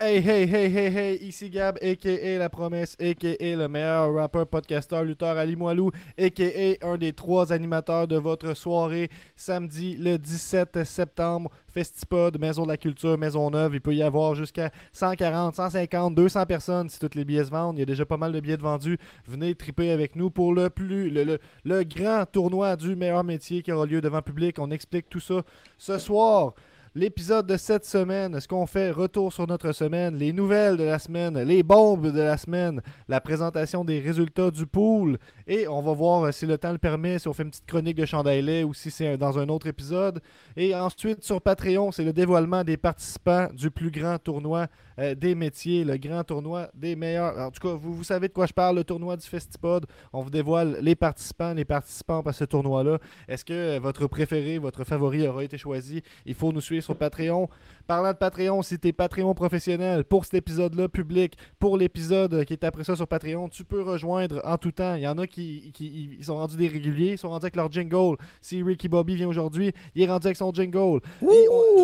Hey, hey, hey, hey, hey, ici Gab, a.k.a. La Promesse, a.k.a. le meilleur rappeur, podcasteur, lutteur Ali Moilou, a.k.a. un des trois animateurs de votre soirée samedi le 17 septembre. Festipod, Maison de la Culture, Maison Neuve. Il peut y avoir jusqu'à 140, 150, 200 personnes si toutes les billets se vendent. Il y a déjà pas mal de billets de vendus. Venez triper avec nous pour le plus, le, le, le grand tournoi du meilleur métier qui aura lieu devant public. On explique tout ça ce soir l'épisode de cette semaine, ce qu'on fait, retour sur notre semaine, les nouvelles de la semaine, les bombes de la semaine, la présentation des résultats du pool, et on va voir euh, si le temps le permet, si on fait une petite chronique de Chandaillet ou si c'est dans un autre épisode. Et ensuite, sur Patreon, c'est le dévoilement des participants du plus grand tournoi euh, des métiers, le grand tournoi des meilleurs. En tout cas, vous, vous savez de quoi je parle, le tournoi du Festipod. On vous dévoile les participants, les participants à ce tournoi-là. Est-ce que euh, votre préféré, votre favori aura été choisi? Il faut nous suivre sur Patreon. Parlant de Patreon, si tu es Patreon professionnel pour cet épisode-là public, pour l'épisode qui est après ça sur Patreon, tu peux rejoindre en tout temps. Il y en a qui, qui sont rendus des réguliers, ils sont rendus avec leur jingle. Si Ricky Bobby vient aujourd'hui, il est rendu avec son jingle.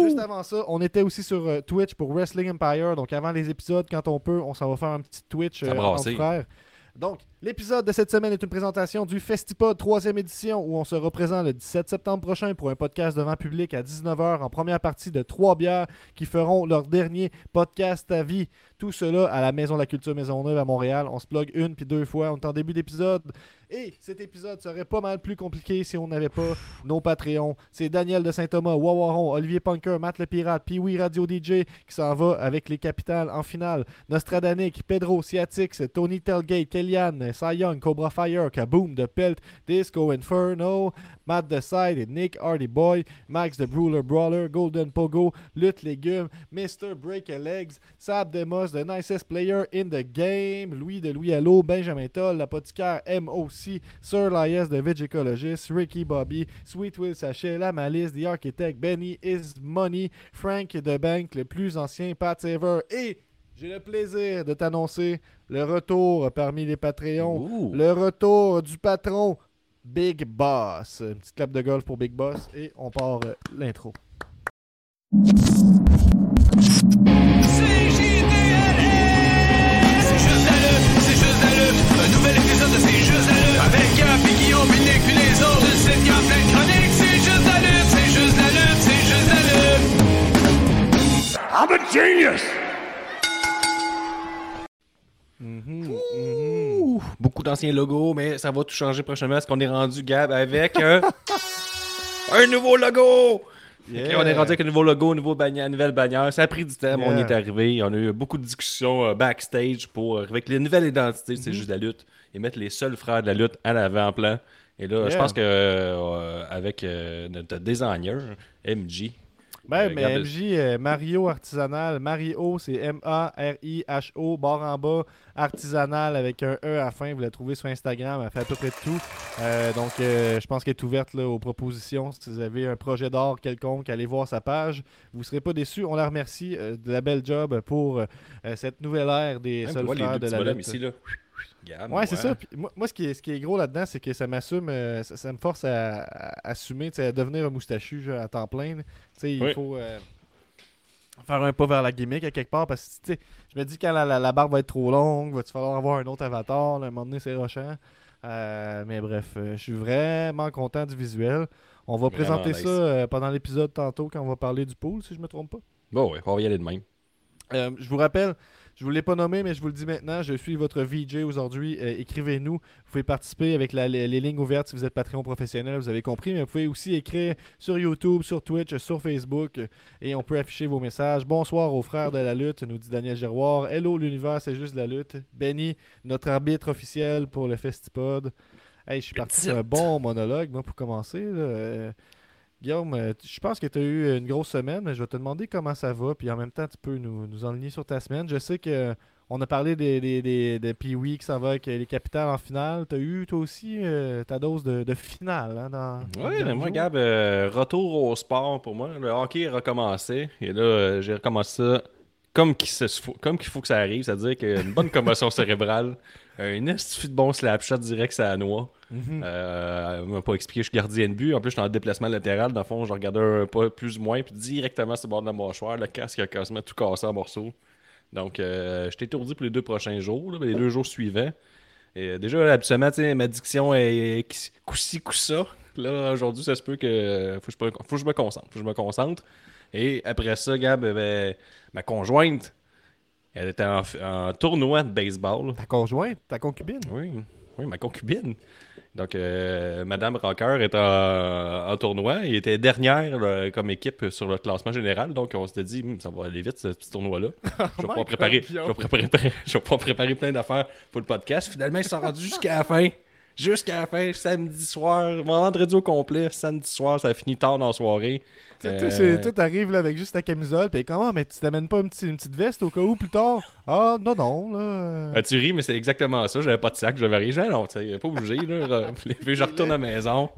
juste avant ça, on était aussi sur euh, Twitch pour Wrestling Empire. Donc avant les épisodes, quand on peut, on s'en va faire un petit Twitch euh, entre frères. Donc, l'épisode de cette semaine est une présentation du Festipod 3e édition où on se représente le 17 septembre prochain pour un podcast devant public à 19h en première partie de trois bières qui feront leur dernier podcast à vie. Tout cela à la Maison de la Culture Maisonneuve à Montréal. On se plug une puis deux fois. On est en début d'épisode. Et cet épisode serait pas mal plus compliqué si on n'avait pas nos Patreons. C'est Daniel de Saint-Thomas, Wawaron, Olivier Punker, Matt le Pirate, Pee-Wee Radio DJ qui s'en va avec les capitales en finale. Nostradanic, Pedro, Siatix, Tony Telgate, Kellyanne, Cy Young, Cobra Fire, Kaboom, The Pelt, Disco Inferno, Matt The Side Nick Hardy Boy, Max the Brawler Brawler, Golden Pogo, Lutte Légumes, Mr. Break a Legs, Sab Demos, The Nicest Player in the Game, Louis de Louis Allo, Benjamin Toll, l'apothicaire MOC, Sir Lias the Vegicologist, Ricky Bobby, Sweet Will Sachet, La Malice, The Architect, Benny Is Money, Frank the Bank, le plus ancien Pat Saver et j'ai le plaisir de t'annoncer le retour parmi les Patreons, le retour du patron Big Boss. Une petite clap de golf pour Big Boss et on part euh, l'intro. C'est juste la lutte, c'est juste la lutte. Un nouvel épisode de C'est juste la lutte. Avec Gap et Guillaume, Nick puis les autres. Une sitcom plein de chroniques. C'est juste la lutte, c'est juste la lutte, c'est juste la lutte. I'm a genius! D'anciens logos, mais ça va tout changer prochainement parce qu'on est rendu, Gab, avec un, un nouveau logo! Yeah. On est rendu avec un nouveau logo, une nouveau bannière, nouvelle bannière. Ça a pris du temps, mais on Yeah. est arrivé. On a eu beaucoup de discussions euh, backstage pour euh, avec les nouvelles identités, Mm-hmm. c'est juste la lutte, et mettre les seuls frères de la lutte à l'avant-plan. Et là, je Yeah. pense que euh, avec notre designer, MJ. Ben, euh, mais regarde- MJ, euh, Mario Artisanal. Mario, c'est M-A-R-I-H-O, barre en bas, artisanal avec un E à la fin. Vous la trouvez sur Instagram. Elle fait à peu près tout. Euh, donc, euh, je pense qu'elle est ouverte là, aux propositions. Si vous avez un projet d'art quelconque, allez voir sa page. Vous ne serez pas déçus. On la remercie euh, de la belle job pour euh, euh, cette nouvelle ère des deux de la lutte. ici, là. Ouais, c'est ça. Puis moi, moi, ce, qui est, ce qui est gros là-dedans, c'est que ça m'assume, euh, ça, ça me force à, à assumer, à devenir un moustachu genre, à temps plein. il Oui. faut euh, faire un pas vers la gimmick à quelque part parce que je me dis quand la, la- la barbe va être trop longue, va-tu falloir avoir un autre avatar, là, à un moment donné, c'est rochant. Euh, mais bref, je suis vraiment content du visuel. On va Vraiment présenter nice. ça pendant l'épisode tantôt quand on va parler du pool, si je me trompe pas. Bon, ouais, on va y aller de même. Je vous rappelle, je vous l'ai pas nommé, mais je vous le dis maintenant, je suis votre VJ aujourd'hui. Euh, Écrivez-nous. Vous pouvez participer avec la- les, les lignes ouvertes si vous êtes Patreon professionnel, vous avez compris, mais vous pouvez aussi écrire sur YouTube, sur Twitch, sur Facebook, euh, et on peut afficher vos messages. Bonsoir aux frères de la lutte, nous dit Daniel Giroir. Hello l'univers, c'est juste la lutte. Benny, notre arbitre officiel pour le Festipod. Hey, je suis parti sur un bon monologue, moi, pour commencer. là. Guillaume, euh, je pense que tu as eu une grosse semaine, mais je vais te demander comment ça va, puis en même temps, tu peux nous, nous enligner sur ta semaine. Je sais que euh, on a parlé des, des, des, de Pee-Wee qui s'en va avec euh, les capitales en finale. Tu as eu, toi aussi, euh, ta dose de, de finale hein, dans. Oui, mais moi. Gab, euh, retour au sport pour moi. Le hockey a recommencé. Et là, euh, j'ai recommencé ça comme qu'il se faut- comme qu'il faut que ça arrive. C'est-à-dire qu'une bonne commotion cérébrale, un esti de bon slapshot direct à la noix. Mhm. Euh, elle m'a pas expliqué, je suis gardien de but. En plus, je suis en déplacement latéral. Dans le fond, je regardais un pas plus ou moins, puis directement sur le bord de la mâchoire, le casque a quasiment tout cassé en morceaux. Donc, euh, j'étais étourdi pour les deux prochains jours, là, les deux jours suivants. Et euh, déjà, habituellement, ma diction est coup-ci, coup-ça. Là, aujourd'hui, ça se peut que. Faut que, je, faut que je me concentre. Faut que je me concentre. Et après ça, Gab, ben, ma conjointe, elle était en, en tournoi de baseball. Ta conjointe, ta concubine. Oui, oui, ma concubine. Donc, euh, Madame Rocker est en, en tournoi. Elle était dernière là, comme équipe sur le classement général. Donc, on s'était dit, Hum, ça va aller vite, ce petit tournoi-là. Je vais pouvoir préparer, je vais préparer, je vais pouvoir préparer plein d'affaires pour le podcast. Finalement, ils sont rendus jusqu'à la fin. Jusqu'à la fin, samedi soir, vendredi au complet, samedi soir, ça a fini tard dans la soirée. Tu Euh, t'arrives là avec juste ta camisole, pis comment, mais tu t'amènes pas une petite, une petite veste au cas où plus tard? Ah, non, non, là. Ah, tu ris, mais c'est exactement ça. J'avais pas de sac, j'avais rien. J'ai non, tu sais, pas obligé. Là. Puis je retourne à la maison.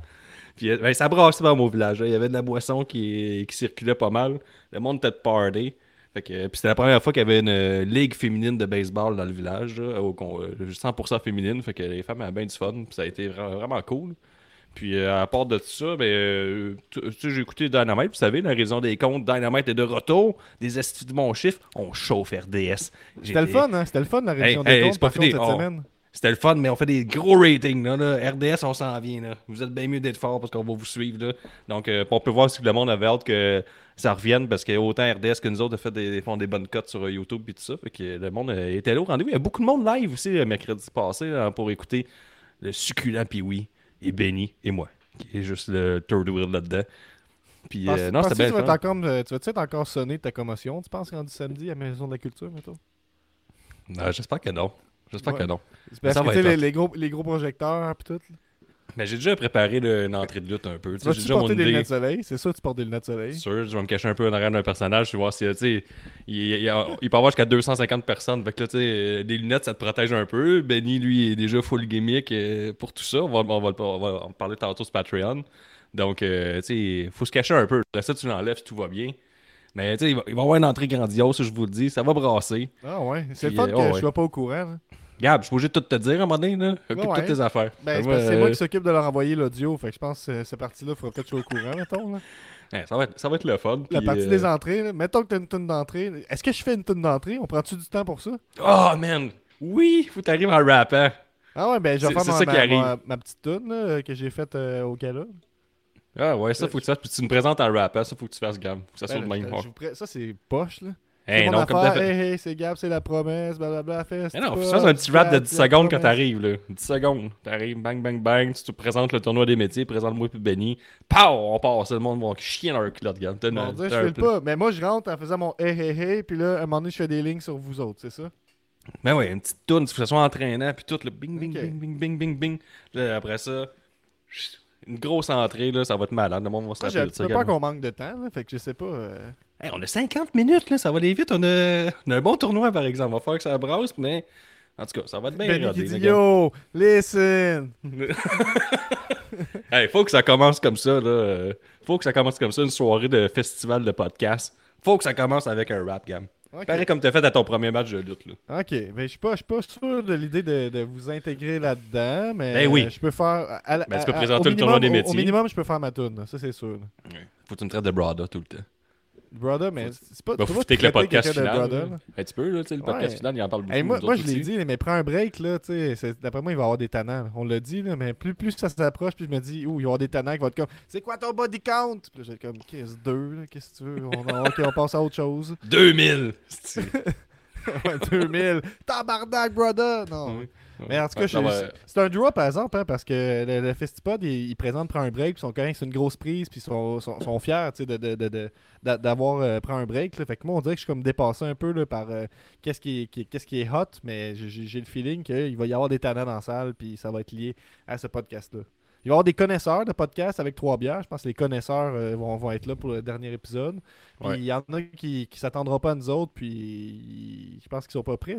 Puis euh, ben, ça brassait dans mon village. là. Il y avait de la boisson qui, qui circulait pas mal. Le monde était de party. Fait que, puis c'était la première fois qu'il y avait une euh, ligue féminine de baseball dans le village, là, au con- euh, 100% féminine. Fait que les femmes avaient bien du fun. Puis ça a été vra- vraiment cool. Puis euh, à part de tout ça, ben, euh, j'ai écouté Dynamite. Vous savez, la raison des comptes, Dynamite est de retour. Des estis de mon chiffre, on chauffe RDS. C'était le fun, hein? C'était le fun, la Hey, des comptes, par contre, cette semaine. C'était le fun, mais on fait des gros ratings. Là, là. RDS, on s'en vient. Là. Vous êtes bien mieux d'être fort parce qu'on va vous suivre. Là. Donc, euh, on peut voir si le monde avait hâte que ça revienne parce que autant RDS que nous autres a fait des, font des bonnes cotes sur YouTube et tout ça. Fait que le monde était là au rendez-vous. Il y a beaucoup de monde live aussi le mercredi passé là, pour écouter le succulent Pee-Wee et Benny et moi, qui est juste le third wheel là-dedans. Puis, euh, non, c'était bien tu vas, euh, tu vas-tu être encore sonné de ta commotion, tu penses, rendu samedi à la Maison de la Culture, mettons? Non, J'espère que non. J'espère Ouais. que non. Parce Ça que, va être les, les gros, les gros projecteurs, pis tout. là. Mais j'ai déjà préparé une entrée de lutte un peu. Tu vas-tu mon porter des lunettes de soleil? C'est sûr que tu portes des lunettes de soleil? Sûr, je vais me cacher un peu en arrière d'un personnage, tu vois si, tu sais, il, il, il- il peut avoir jusqu'à 250 personnes. Fait que là, tu sais, euh, des lunettes, ça te protège un peu. Benny, lui, est déjà full gimmick euh, pour tout ça. On va, on va, on va en parler tantôt sur Patreon. Donc, euh, tu sais, il faut se cacher un peu. Ça, tu l'enlèves, tout va bien. Mais, tu sais, il va, il va y avoir une entrée grandiose, ça, je vous le dis. Ça va brasser. Ah ouais, c'est le fun euh, que oh, je sois pas au courant. Gab, je suis obligé de tout te dire à un moment donné, là. Ouais, toutes tes affaires. Ben, c'est Moi, parce que c'est moi qui s'occupe de leur envoyer l'audio, fait que je pense que cette partie-là, il faudra peut-être que sois au courant, mettons. Là. ouais, ça, va être, ça va être le fun. La partie euh, des entrées, là. mettons que t'as une tonne d'entrée. Est-ce que je fais une tonne d'entrée? On prend-tu du temps pour ça? Oh, man! Oui, faut t'arriver en rappant. Ah ouais, ben je vais faire ma, petite tonne là, que j'ai faite euh, au gala. Ah ouais, ça faut que tu fasses. Puis tu me présentes en rappant, ça faut que tu fasses gamme. Faut que ça soit Ben, le même. Ça, c'est poche, là. Hey, c'est non, comme fait. Hey, hey, c'est Gab, c'est la promesse, blablabla. Fais, Mais non, tu fasses un petit rap de 10 secondes quand t'arrives, là. 10 secondes. T'arrives, bang, bang, bang. Tu te présentes le tournoi des métiers, présente-moi puis Benny. Pow! On passe. Le monde va chier dans leur culotte. T'as une- Mon Dieu, je fais un pas. Mais moi, je rentre en faisant mon hey, hey, hey. Puis là, à un moment donné, je fais des lignes sur vous autres, c'est ça? Mais ouais, une petite faut que ça soit entraînant, puis tout, le bing, bing, bing, bing, bing, bing, bing. Là, après ça, une grosse entrée, là, ça va être malade. Le monde va se rappeler ça. peu peur également. qu'on manque de temps, là, fait que je sais pas. euh, Hey, on a 50 minutes, là, ça va aller vite. On a, on a un bon tournoi, par exemple. On va faire que ça brasse, mais en tout cas, ça va être bien les dit. Yo, listen! Hey, faut que ça commence comme ça, là. Faut que ça commence comme ça, une soirée de festival de podcast. Faut que ça commence avec un rap, gamme. Ok, Pareil comme t'as fait à ton premier match de lutte, là. Ok, ben, je suis pas, je suis pas sûr de l'idée de, de vous intégrer là-dedans, mais Ben oui. je peux faire. à la- Ben, tu peux à- à- présenter au le tournoi des au- Au métiers. minimum, je peux faire ma tune, ça c'est sûr. là. Faut que tu me traites de brother tout le temps. Brother, mais c'est pas. Bah, tu faut que le podcast final. Un petit peu, là, tu sais, le podcast Ouais. final, il en parle beaucoup. Hey, moi, moi je l'ai dit, mais prends un break, là, tu sais. c'est- D'après moi, il va y avoir des tannants. On l'a dit, là, mais plus, plus ça s'approche, plus je me dis, ouh, il va y avoir des tannants qui vont être comme, c'est quoi ton body count? Puis là, j'ai comme, qu'est-ce deux, là, qu'est-ce que tu veux? On, ok, on passe à autre chose. 2000! Ouais, 2000. Tabarnak, brother! Non. Mais en tout cas, Ouais, c'est- un draw par exemple, hein, parce que le, le Festipod, il, il présente prend un break, puis ils sont quand même, c'est une grosse prise, puis ils sont, sont, sont fiers sais, de, de, de, d'avoir euh, pris un break. là. Fait que moi, on dirait que je suis comme dépassé un peu là, par euh, qu'est-ce qui, est- qui, est hot, mais j'ai- le feeling qu'il va y avoir des talents dans la salle, puis ça va être lié à ce podcast-là. Il va y avoir des connaisseurs de podcasts avec trois bières. Je pense que les connaisseurs euh, vont, vont être là pour le dernier épisode. Puis Ouais. il y en a qui ne s'attendront pas à nous autres, puis je pense qu'ils sont pas prêts.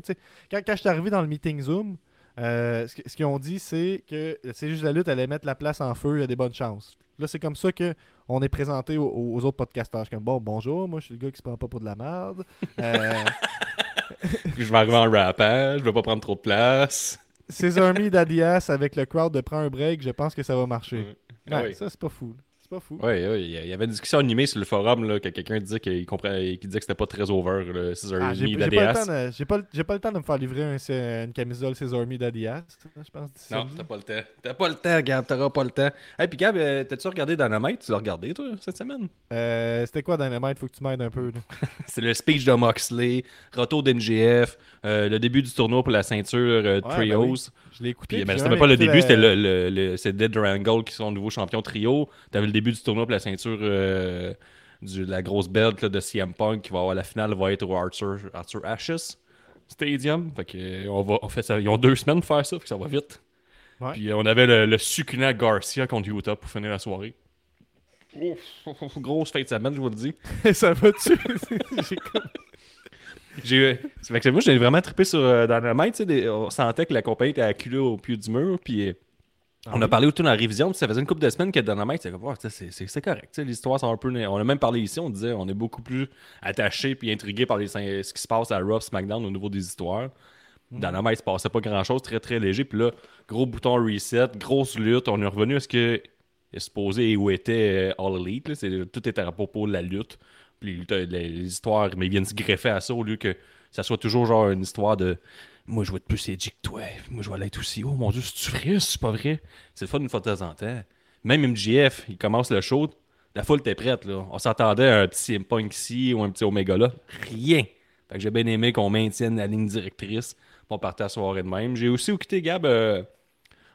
Quand, quand je suis arrivé dans le meeting Zoom, euh, ce, qu'ils ont dit, c'est que c'est juste la lutte allait mettre la place en feu, il y a des bonnes chances. Là, c'est comme ça que on est présenté aux, aux autres podcasteurs. Je suis comme, bon, bonjour, moi, je suis le gars qui se prend pas pour de la merde. Euh, Je vais arriver en rappant, je vais pas prendre trop de place. César Me d'Adias avec le crowd de prends un break, je pense que ça va marcher. Ah Ouais, oui. Ça, c'est pas fou. C'est pas fou. Oui, ouais, il y avait une discussion animée sur le forum là, que quelqu'un disait qu'il comprenait, qu'il disait que c'était pas très over, le Scissor Ah, j'ai pas, le temps d'ADS. de- j'ai pas, pas le temps de me faire livrer un- une camisole César Army d'Adias, je pense. Non, t'as pas le temps. T'as pas le temps, Gab, t'auras pas le temps. Hey, puis Gab, euh, t'as-tu regardé Dynamite? Tu l'as regardé, toi, cette semaine? Euh, C'était quoi Dynamite? Faut que tu m'aides un peu. C'est le speech de Moxley, retour d'NGF, euh, le début du tournoi pour la ceinture euh, Ouais, ben Trios. oui. Je l'ai écouté. Puis, mais c'était même pas le début, la- c'était le, le, le- c'est Dead Triangle qui sont nouveaux champions trio. T'avais le début du tournoi pour la ceinture euh, du, la grosse belt là, de CM Punk qui va avoir la finale va être au Arthur, Arthur Ashes Stadium. Fait que, euh, on va, on fait ça. Ils ont deux semaines pour faire ça, fait que ça va vite. Ouais. Puis euh, on avait le, le succulent Garcia contre Utah pour finir la soirée. Ouf, grosse fête de semaine, je vous le dis. ça va-tu? J'ai fait que moi, j'ai vraiment trippé sur euh, Dynamite. tu sais, des- on sentait que la compagnie était acculée au pied du mur. Puis euh, on a parlé autour de la révision. Puis ça faisait une couple de semaines que Dynamite, c'est sais, c'est, correct. L'histoire, c'est un peu. On a même parlé ici. On disait, on est beaucoup plus attaché puis intrigué par les, ce qui se passe à Raw, SmackDown au niveau des histoires. Dynamite, il se passait pas grand chose, très très léger. Puis là, gros bouton reset, grosse lutte. On est revenu à ce que est supposé et où était euh, All Elite. là. Tout était à propos de la lutte. Puis les, les- les histoires, mais ils viennent se greffer à ça au lieu que ça soit toujours genre une histoire de moi je vais être plus edgy que toi, moi je vais l'être aussi. Oh mon dieu, c'est-tu c'est pas vrai? C'est le fun une fois de temps en temps. Même MJF, il commence le show, la foule était prête. Là. On s'attendait à un petit CM Punk ici ou un petit Omega là. Rien. Fait que j'ai bien aimé qu'on maintienne la ligne directrice pour partir à soirée de même. J'ai aussi écouté Gab euh,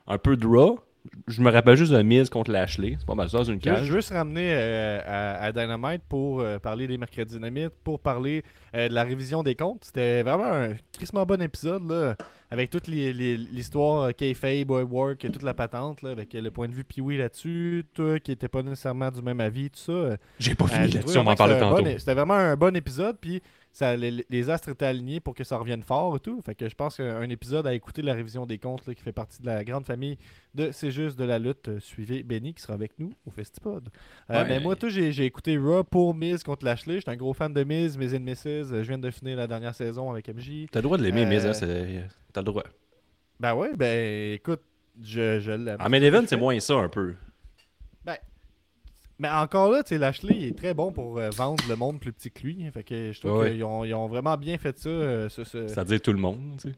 un peu de Raw. Je me rappelle juste de Miz contre Lashley. C'est pas mal ça dans une Je veux- cage. je veux juste ramener euh, à, à Dynamite pour euh, parler des mercredis dynamite, pour parler euh, de la révision des comptes. C'était vraiment un crissement bon épisode, là, avec toute l'histoire Kayfabe, Boy Work, et toute la patente, là, avec le point de vue Pee-Wee là-dessus, toi qui n'étais pas nécessairement du même avis, tout ça. J'ai pas fini là-dessus, on que parlait tantôt. bon- C'était vraiment un bon épisode, puis ça, les, les astres étaient alignés pour que ça revienne fort et tout. Fait que je pense qu'un épisode à écouter de la révision des comptes là, qui fait partie de la grande famille de C'est juste de la lutte. euh, suivez Benny qui sera avec nous au Festipod. Euh, Ouais. Mais moi, tout, j'ai écouté Raw pour Miz contre Lashley. J'étais un gros fan de Miz, Miz and Mrs. Euh, Je viens de finir la dernière saison avec MJ. T'as le droit de l'aimer, Euh, mais ça, c'est... T'as le droit. Ben ouais, ben écoute, je, je l'aime. En main event, c'est moins ça un peu. Mais encore là, tu Lashley il est très bon pour euh, vendre le monde plus petit que lui. Fait que je trouve Ouais. qu'ils ont, ils ont vraiment bien fait ça. euh, ce- ce- C'est-à-dire tout le monde, tu sais.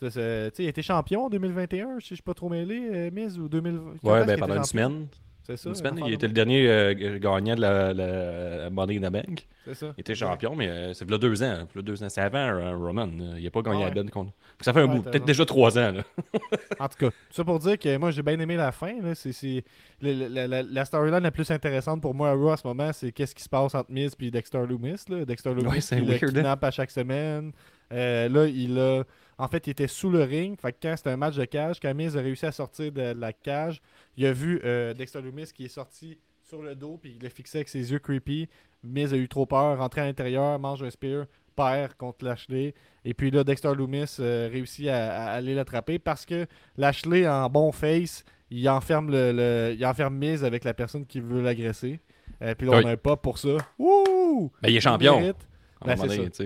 tu sais, il était champion en 2021, si je suis pas trop mêlé, euh, Miz, ou 2020. Quand Ouais, ben pendant une semaine. C'est ça. Une semaine, affaire il était le dernier euh, gagnant de la, la, la Money in the Bank. C'est ça. Il était champion, mais euh, c'est là deux ans. là deux ans. C'est avant euh, Roman. euh, Il n'a pas gagné Ah la ouais. Ben contre. Ça fait un Ouais, bout. Peut-être déjà trois ans. Là. En tout cas, ça pour dire que moi j'ai bien aimé la fin. là. C'est, c'est- le- le- la, la- la storyline la plus intéressante pour moi à Raw à ce moment, c'est qu'est-ce qui se passe entre Miz et Dexter Loomis. là. Dexter Loomis Ouais, c'est il le hein. à chaque semaine. Là, il a. En fait, il était sous le ring. Fait que quand c'était un match de cage, quand Miz a réussi à sortir de la cage, il a vu euh, Dexter Loomis qui est sorti sur le dos puis il le fixait avec ses yeux creepy. Miz a eu trop peur, rentré à l'intérieur, mange un spear, perd contre Lashley. Et puis là, Dexter Loomis euh, réussit à, à aller l'attraper parce que Lashley, en bon face, il enferme le, le- il enferme Miz avec la personne qui veut l'agresser. Euh, puis là, Oui. on a un pop pour ça. Wouh! Ben, il est champion. Ben, c'est ça.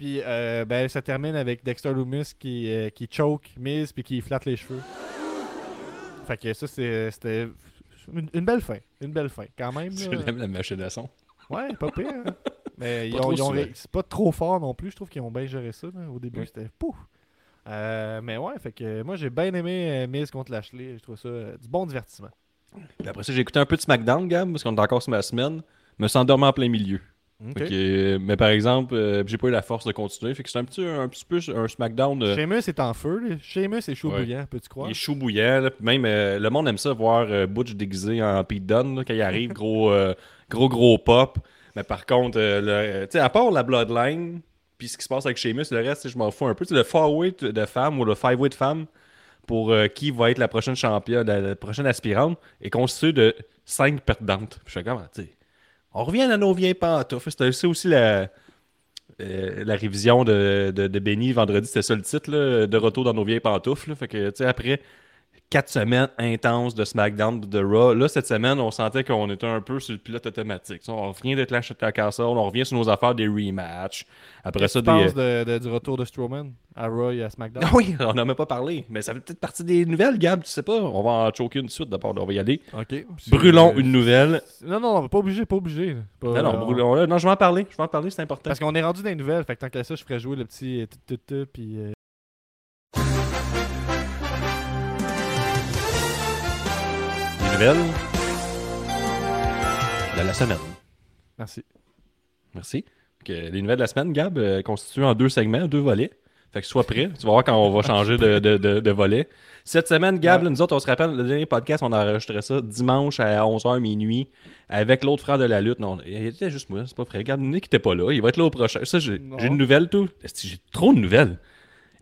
Puis euh, ben, ça termine avec Dexter Loomis qui, euh, qui choke Miz puis qui flatte les cheveux. Fait que ça, c'est- c'était une, une belle fin. Une belle fin. Quand même. Tu là. l'aimes la machine à son? Ouais, pas pire. hein. Mais ils ont, ils c'est pas trop fort non plus. Je trouve qu'ils ont bien géré ça. là. Au début, Oui. c'était pouf. Euh, mais ouais, fait que moi j'ai bien aimé euh, Miz contre Lashley. Je trouve ça euh, du bon divertissement. Puis après ça, j'ai écouté un peu de SmackDown, Gab, parce qu'on est encore sur ma semaine. Me suis endormi en plein milieu. Euh, mais par exemple, euh, j'ai pas eu la force de continuer. Fait que c'est un petit, un petit peu un SmackDown. euh, Sheamus est en feu. Sheamus est chaud Ouais. bouillant, peux-tu croire? Il est chaud bouillant. là. Même euh, le monde aime ça voir euh, Butch déguisé en Pete Dunne là, quand il arrive. gros, gros, gros pop. Mais par contre, le- à part la Bloodline, puis ce qui se passe avec Sheamus, le reste, je m'en fous un peu. Le Five-Weight de femmes ou le Five-Weight de femmes pour qui va être la prochaine championne, la, la prochaine aspirante, est constitué de cinq perdantes. Puis je fais comment, tu sais. On revient à nos vieilles pantoufles. C'était aussi, la, euh, la révision de, de, de Benny vendredi, c'était ça le titre, là, de retour dans nos vieilles pantoufles. Fait que, après quatre semaines intenses de SmackDown, de Raw. Là, cette semaine, on sentait qu'on était un peu sur le pilote automatique. On revient de Clash at Castle, on revient sur nos affaires des rematchs. Après ça, des. de, de- du retour de Strowman à Raw et à SmackDown? Ah oui, on n'en a même pas parlé. Mais ça fait peut-être partie des nouvelles, Gab, tu sais pas. On va en choquer une suite d'abord. On va y aller. Ok. Brûlons une nouvelle. Non, non, pas obligé, pas obligé. Pas- Non, non, euh, brûlons- non, je vais en parler. Je vais en parler, c'est important. Parce qu'on est rendu dans les nouvelles, fait que tant qu'à ça, je ferais jouer le petit euh, puis de la semaine. merci. Merci. Les nouvelles de la semaine, Gab, euh, constituées en deux segments, deux volets. Fait que sois prêt. Tu vas voir quand on va changer de, de, de, de volet. Cette semaine, Gab, Ouais. là, nous autres, on se rappelle, le dernier podcast, on a enregistré ça dimanche à 11h minuit avec l'autre frère de la lutte. Non, il était juste moi, c'est pas vrai. Regarde, Nick était pas là. Il va être là au prochain. Ça, j'ai une nouvelle, tout. J'ai trop de nouvelles.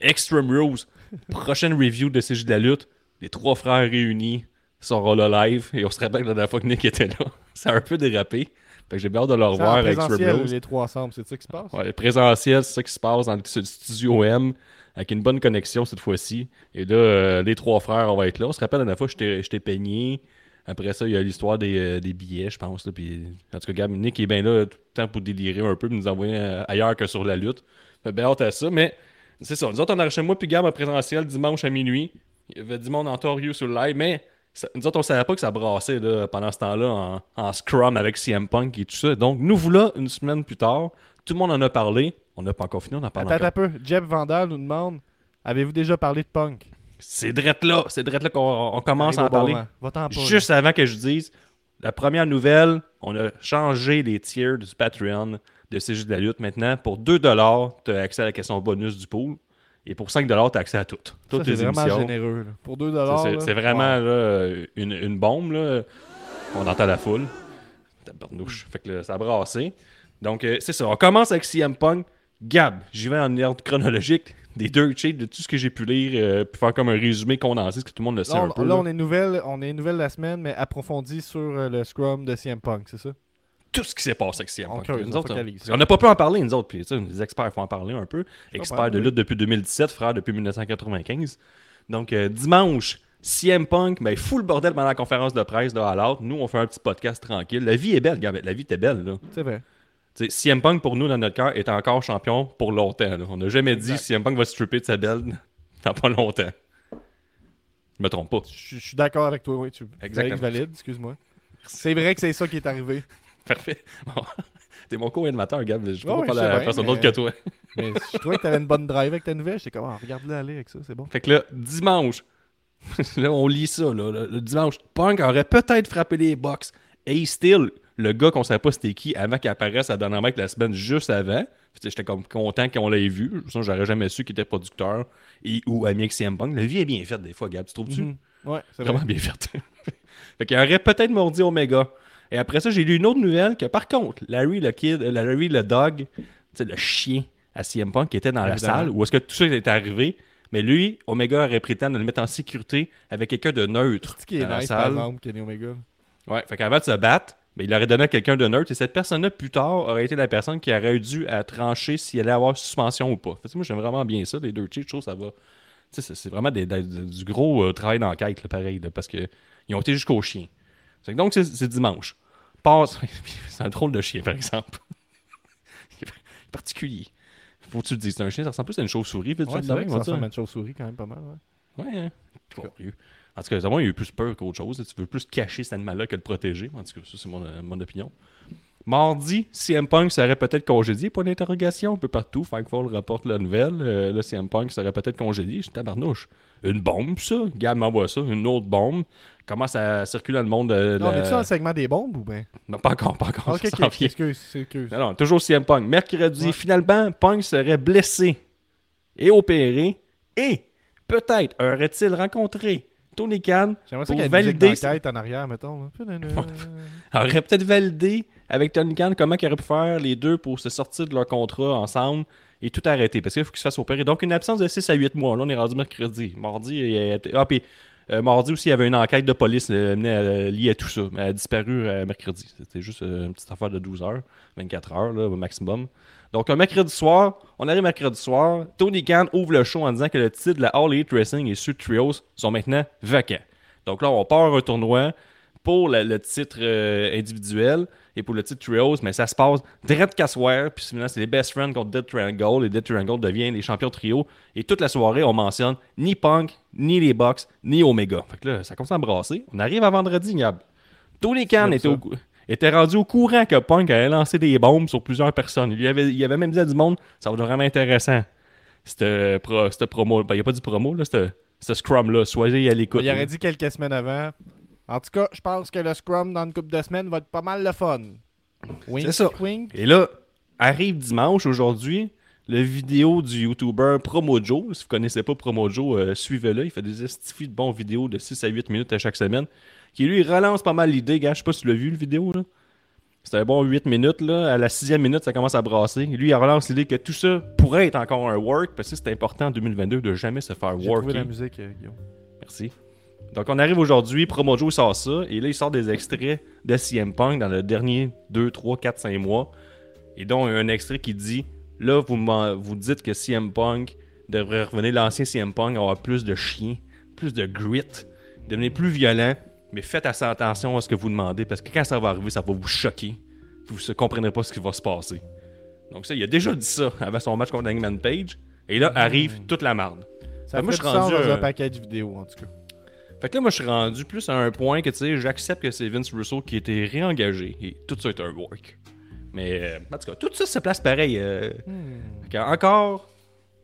Extreme Rules. Prochaine review de CJ de la lutte. Les trois frères réunis seront là live. Et on se rappelle la dernière fois que Nick était là. Ça a un peu dérapé. Fait que j'ai bien hâte de le revoir présentiel, Rules. les trois ensemble, c'est ça qui se passe? Ouais, présentiel, c'est ça qui se passe dans le studio M, avec une bonne connexion cette fois-ci. Et là, euh, les trois frères, on va être là. On se rappelle la dernière fois, je t'ai- peigné. Après ça, il y a l'histoire des, euh, des billets, je pense. Là, puis, en tout cas, Gab, Nick est bien là tout le temps pour délirer un peu, puis nous envoyer euh, ailleurs que sur la lutte. Fait bien hâte à ça, mais c'est ça. Nous autres, on a chez moi, puis Gab en présentiel dimanche à minuit. Il y avait du monde en Torio sur le live, mais ça- nous autres, on savait pas que ça brassait là, pendant ce temps-là en, en scrum avec CM Punk et tout ça. Donc, nous voilà une semaine plus tard. Tout le monde en a parlé. On n'a pas encore fini, on en parle Attends encore. un peu. Jeb Vandal nous demande Avez-vous déjà parlé de punk? C'est drette là, c'est drette là qu'on on commence à en bon parler. pas, là. Juste avant que je dise, la première nouvelle, on a changé les tiers du Patreon de CJ de la lutte. Maintenant, pour 2$, tu as accès à la question bonus du pool. Et pour 5$, tu as accès à toutes. Ça, Toutes c'est les vraiment émissions. généreux. là. Pour 2 Ça, c'est- vraiment wow. là, une, une bombe. Là. On entend la foule. Tabarnouche. Fait que là, ça a brassé. Donc, euh, c'est ça. On commence avec CM Punk. Gab, j'y vais en ordre chronologique des deux cheats de tout ce que j'ai pu lire, euh, puis faire comme un résumé condensé, parce que tout le monde le sait Là, un on, peu. là, là. on est nouvelle, on est nouvelle la semaine, mais approfondie sur euh, le scrum de CM Punk, c'est ça? Tout ce qui s'est passé avec CM Punk. Nous on autres, focalise. on n'a pas pu en parler, nous autres. Puis, les experts font en parler un peu. Experts de lutte depuis 2017, frère depuis 1995. Donc, euh, dimanche, CM Punk, ben, full bordel pendant la conférence de presse de All Out. Nous, on fait un petit podcast tranquille. La vie est belle, gars. La vie était belle, là. C'est vrai. CM Punk, pour nous, dans notre cœur, est encore champion pour longtemps. là. On n'a jamais dit Exact. CM Punk va se stripper de sa belle dans pas longtemps. Je me trompe pas. Je suis d'accord avec toi, oui. Tu Exactement. valide, excuse-moi. C'est vrai que c'est ça qui est arrivé. Parfait. Bon. T'es mon co-animateur, Gab. Je peux Ouais, pas parler à personne d'autre que toi. Mais je trouvais que t'avais une bonne drive avec ta nouvelle. J'étais comme, ah, regarde-le aller avec ça, c'est bon. Fait que là, dimanche, là, on lit ça, là, le, le dimanche, Punk aurait peut-être frappé les box. Et still, le gars qu'on savait pas c'était qui avant qu'il apparaisse à Dynamite la semaine juste avant, j'étais comme content qu'on l'ait vu. Sinon, j'aurais jamais su qu'il était producteur et, ou ami avec CM Punk. La vie est bien faite des fois, Gab, tu trouves-tu? Mhm. Ouais, c'est vrai. Vraiment bien faite. fait qu'il aurait peut-être mordi Omega. Et après ça, j'ai lu une autre nouvelle que par contre, Larry le kid, euh, Larry le dog, le chien à CM Punk qui était dans la salle, où est-ce que tout ça est arrivé. Mais lui, Omega aurait prétendu de le mettre en sécurité avec quelqu'un de neutre Ce qui est dans la nice, par salle. exemple, Kenny Omega? Ouais, fait qu'avant de se battre, ben, il aurait donné à quelqu'un de neutre et cette personne-là, plus tard, aurait été la personne qui aurait dû à trancher s'il allait avoir suspension ou pas. Fait que moi, j'aime vraiment bien ça, les deux cheats, je trouve que ça va. C'est- vraiment des- des- du gros euh, travail d'enquête, pareil, là, parce qu'ils ont été jusqu'au chien. Donc, c'est dimanche. Passe. c'est un drôle de chien, par exemple. Particulier. Faut que tu le dises, c'est un chien, ça ressemble plus à une chauve-souris. Ouais, c'est vrai que ça ressemble à une chauve-souris quand même pas mal. Ouais. Ouais, hein. Curieux. En tout cas, moi, il a eu plus peur qu'autre chose. Tu veux plus cacher cet animal-là que le protéger. En tout cas, ça, c'est mon, euh, mon opinion. Mardi, CM Punk serait peut-être congédié pour l'interrogation un peu partout. Fightful rapporte la nouvelle. Euh, là, CM Punk serait peut-être congédié. Je suis tabarnouche. Une bombe, ça. Gab m'envoie ça. Une autre bombe. Commence à circuler dans le monde de. de Non, mais tu dans le segment des bombes ou bien? Non, pas encore, pas encore. Ok, ça ok, vient. excuse, excuse. Non, non, toujours CM Punk. Mercredi, Ouais. finalement, Punk serait blessé et opéré. Et peut-être aurait-il rencontré Tony Khan J'aimerais ça pour musique valider- d'enquête en arrière, mettons. là. aurait peut-être validé avec Tony Khan comment ils auraient pu faire les deux pour se sortir de leur contrat ensemble et tout arrêter. Parce qu'il faut qu'ils se fassent opérer. Donc, une absence de 6 à 8 mois. Là, on est rendu mercredi. Mardi, il ah, puis Euh, mardi aussi, il y avait une enquête de police euh, à- liée à tout ça. Mais elle a disparu euh, mercredi. C'était juste euh, une petite affaire de 12 heures, 24 heures là, au maximum. Donc, un mercredi soir, on arrive mercredi soir. Tony Khan ouvre le show en disant que le titre de la All Elite Wrestling et Sud Trios sont maintenant vacants. Donc là, on part un tournoi pour le, titre euh, individuel et pour le titre Trios, mais ça se passe direct qu'asseoir, puis finalement, c'est les best friends contre Dead Triangle, et Dead Triangle devient les champions trio, et toute la soirée, on mentionne ni Punk, ni les Bucks, ni Omega. Fait que là, ça commence à brasser. On arrive à vendredi, Gab. Tony Khan était, au était rendu au courant que Punk allait lancer des bombes sur plusieurs personnes. Il avait, il avait même dit à du monde, ça va être vraiment intéressant. Pro, cette promo, ben, il n'y a pas dit promo, là, cette- ce scrum-là. Soyez à l'écoute. Il aurait dit quelques semaines avant. En tout cas, je pense que le Scrum dans une couple de semaines va être pas mal le fun. Wink, C'est ça. wink. Et là, arrive dimanche aujourd'hui, le vidéo du YouTuber Promojo. Si vous connaissez pas Promojo, euh, suivez-le. Il fait des estifis de bons vidéos de 6 à 8 minutes à chaque semaine. Qui lui relance pas mal l'idée. Gars, je sais pas si tu l'as vu le vidéo. là. C'est un bon 8 minutes. Là. À la sixième minute, ça commence à brasser. Lui, il relance l'idée que tout ça pourrait être encore un work. Parce que c'est important en 2022 de jamais se faire J'ai trouvé worker. la musique, euh, Guillaume. Merci. Donc, on arrive aujourd'hui, Promojo sort ça, et là, il sort des extraits de CM Punk dans le dernier 2, 3, 4, 5 mois, et dont un extrait qui dit Là, vous, vous dites que CM Punk devrait revenir, l'ancien CM Punk, avoir plus de chien, plus de grit, devenir plus violent, mais faites assez attention à ce que vous demandez, parce que quand ça va arriver, ça va vous choquer. Vous ne comprendrez pas ce qui va se passer. Donc, ça, il a déjà dit ça avant son match contre Hangman Page, et là, arrive toute la marde. Ça Ben, moi, fait je du suis rendu, dans euh, un package vidéo, en tout cas. Fait que là, moi, je suis rendu plus à un point que, tu sais, j'accepte que c'est Vince Russo qui a été réengagé et tout ça est un work. Mais, euh, en tout cas, tout ça se place pareil. euh, que encore,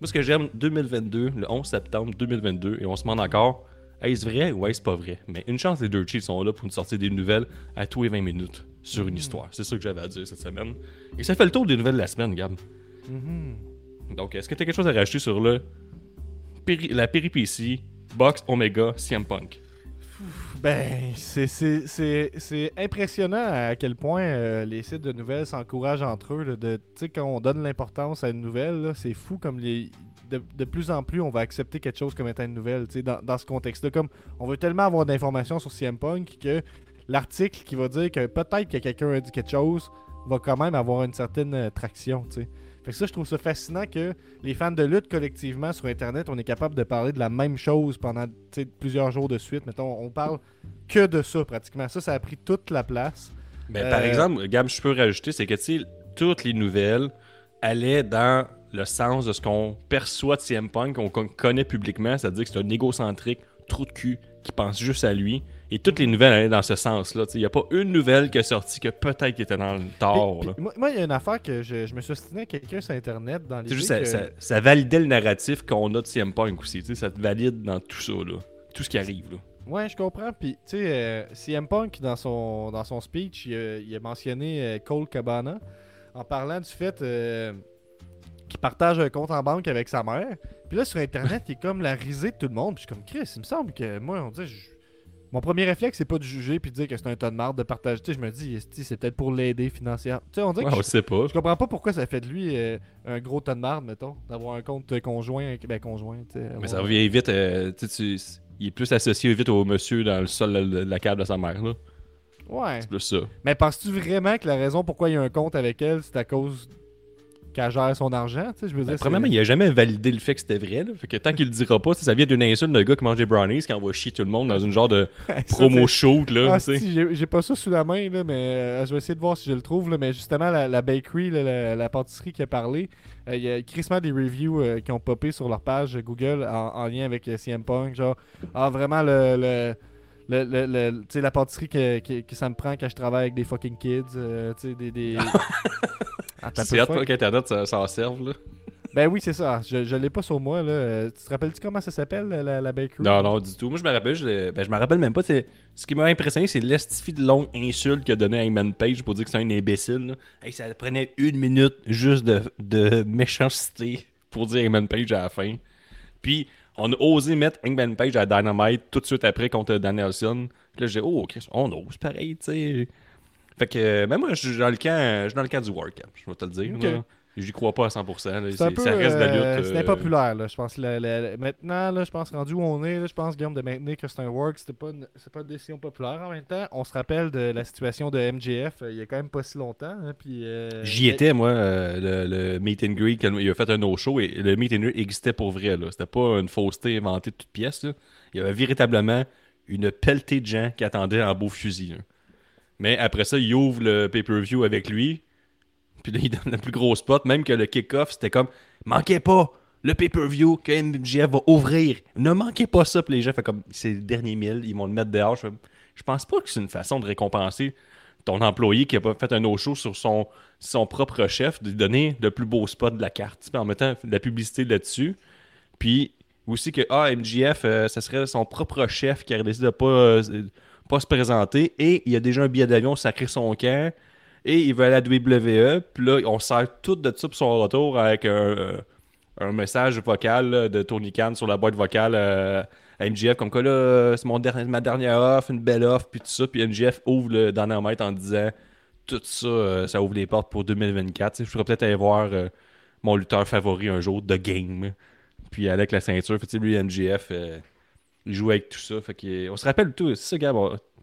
moi, ce que j'aime, 2022, le 11 septembre 2022, et on se demande encore, est-ce vrai ou est-ce pas vrai? Mais une chance, les Dirt Sheets sont là pour nous sortir des nouvelles à tous les 20 minutes sur une histoire. C'est ça que j'avais à dire cette semaine. Et ça fait le tour des nouvelles de la semaine, Gab. Donc, est-ce que tu as quelque chose à rajouter sur le péri- la péripétie Box Omega CM Punk? Ben, c'est- impressionnant à quel point euh, les sites de nouvelles s'encouragent entre eux. là, de, quand on donne l'importance à une nouvelle, c'est fou comme les. De, de plus en plus, on va accepter quelque chose comme étant une nouvelle, dans, dans ce contexte-là. Comme on veut tellement avoir d'informations sur CM Punk que l'article qui va dire que peut-être que quelqu'un a dit quelque chose va quand même avoir une certaine euh, traction. Fait que ça, je trouve ça fascinant que les fans de lutte collectivement sur Internet, on est capable de parler de la même chose pendant plusieurs jours de suite. Mettons, on parle que de ça pratiquement. Ça, ça a pris toute la place. Ben, Par Euh, exemple, Gab, je peux rajouter, c'est que toutes les nouvelles allaient dans le sens de ce qu'on perçoit de CM Punk, qu'on qu'on connaît publiquement, c'est-à-dire que c'est un égocentrique, trou de cul, qui pense juste à lui. Et toutes les nouvelles allaient dans ce sens-là. Il n'y a pas une nouvelle qui est sortie que peut-être qui était dans le tort. Puis- là. puis moi, moi, il y a une affaire que je, je me suis ostiné à quelqu'un sur Internet dans C'est l'idée juste, ça, que... ça- ça validait le narratif qu'on a de CM Punk aussi. Ça te valide dans tout ça, là. tout ce qui arrive. Là. Ouais, je comprends. Puis, tu sais, euh, CM Punk, dans son, dans son speech, il a, il a mentionné euh, Cole Cabana en parlant du fait euh, qu'il partage un compte en banque avec sa mère. Puis là, sur Internet, il est comme la risée de tout le monde. Puis je suis comme, Chris, il me semble que moi, on dit, je- mon premier réflexe, c'est pas de juger puis de dire que c'est un ton de marde de partager. Tu sais, je me dis, c'est peut-être pour l'aider financièrement. Tu sais, on dirait que je, sait pas. je comprends pas pourquoi ça fait de lui euh, un gros ton de marde, mettons, d'avoir un compte conjoint. avec- Ben, conjoint, tu sais. Mais ça revient vite. euh, tu sais, tu- il est plus associé vite au monsieur dans le sol de la, de la cave de sa mère. là. Ouais. C'est plus ça. Mais penses-tu vraiment que la raison pourquoi il y a un compte avec elle, c'est à cause qu'elle gère son argent? Je veux Ben, dire, premièrement, il a jamais validé le fait que c'était vrai. Là. Fait que tant qu'il le dira pas, ça vient d'une insulte d'un gars qui mange des brownies, qui envoie chier tout le monde dans une genre de promo shoot. Là, Ah, j'ai pas ça sous la main, là, mais euh, je vais essayer de voir si je le trouve. là, mais justement, la, la bakery, là, la, la pâtisserie qui a parlé, euh, il y a crissement des reviews euh, qui ont popé sur leur page Google en, en lien avec CM Punk. Genre, ah, vraiment, le, le, le, le- la pâtisserie que, que- que ça me prend quand je travaille avec des fucking kids. euh, des... C'est hâte pas qu'Internet ça- s'en serve. Là. Ben oui, c'est ça. Je, je l'ai pas sur moi. Là. Euh, Tu te rappelles-tu comment ça s'appelle, la, la bakery? Non, non, du tout. Moi, je me rappelle, je, ben, je me rappelle même pas. c'est- Ce qui m'a impressionné, c'est l'estifie de longue insulte qu'a donné Hangman Page pour dire que c'est un imbécile. là. Hey, ça prenait une minute juste de, de méchanceté pour dire Hangman Page à la fin. Puis, on a osé mettre Hangman Page à Dynamite tout de suite après contre Danielson. Puis là, j'ai dit, oh, Chris, on ose pareil, tu sais. Fait que, euh, ben moi, je suis dans le camp, je dans le camp du work, je vais te le dire. Ok. là. J'y crois pas à 100%. là. C'est un C'est- peu. ça reste de la euh, lutte. C'est euh, impopulaire, là. Je pense. la- la- maintenant, là, je pense rendu où on est, là, je pense, Guillaume, de maintenir que c'est un work, c'était pas, une- pas une décision populaire. En même temps, on se rappelle de la situation de MJF euh, il y a quand même pas si longtemps. hein, euh, J'y étais, moi, euh, le, le meet and greet. quand Il a fait un no-show et le meet and greet existait pour vrai. C'était pas une fausseté inventée de toutes pièces. Il y avait véritablement une pelletée de gens qui attendaient en beau fusil. là. Mais après ça, il ouvre le pay-per-view avec lui. Puis là, il donne le plus gros spot. Même que le kick-off, c'était comme Manquez pas le pay-per-view que MJF va ouvrir. Ne manquez pas ça. Puis les gens font comme C'est le dernier mille. Ils vont le mettre dehors. Je, Je pense pas que c'est une façon de récompenser ton employé qui a pas fait un no-show sur son, son propre chef, de lui donner le plus beau spot de la carte, en mettant de la publicité là-dessus. Puis aussi que ah, MJF, euh, ça serait son propre chef qui aurait décidé de pas, euh, pas se présenter et il a déjà un billet d'avion sacré son camp et il veut aller à la WWE. Puis là, on sert tout de ça pour son retour avec un, euh, message vocal de Tony Khan sur la boîte vocale euh, à MJF, comme quoi là, euh, c'est mon dernier- ma dernière offre, une belle offre, puis tout ça. Puis MJF ouvre le dynamite en disant tout ça, euh, ça ouvre les portes pour 2024. Tu sais, Je pourrais peut-être aller voir euh, mon lutteur favori un jour, The Game. Puis avec la ceinture, fait, lui, euh, il avec tout ça. Fait que, on se rappelle tout, c'est ça,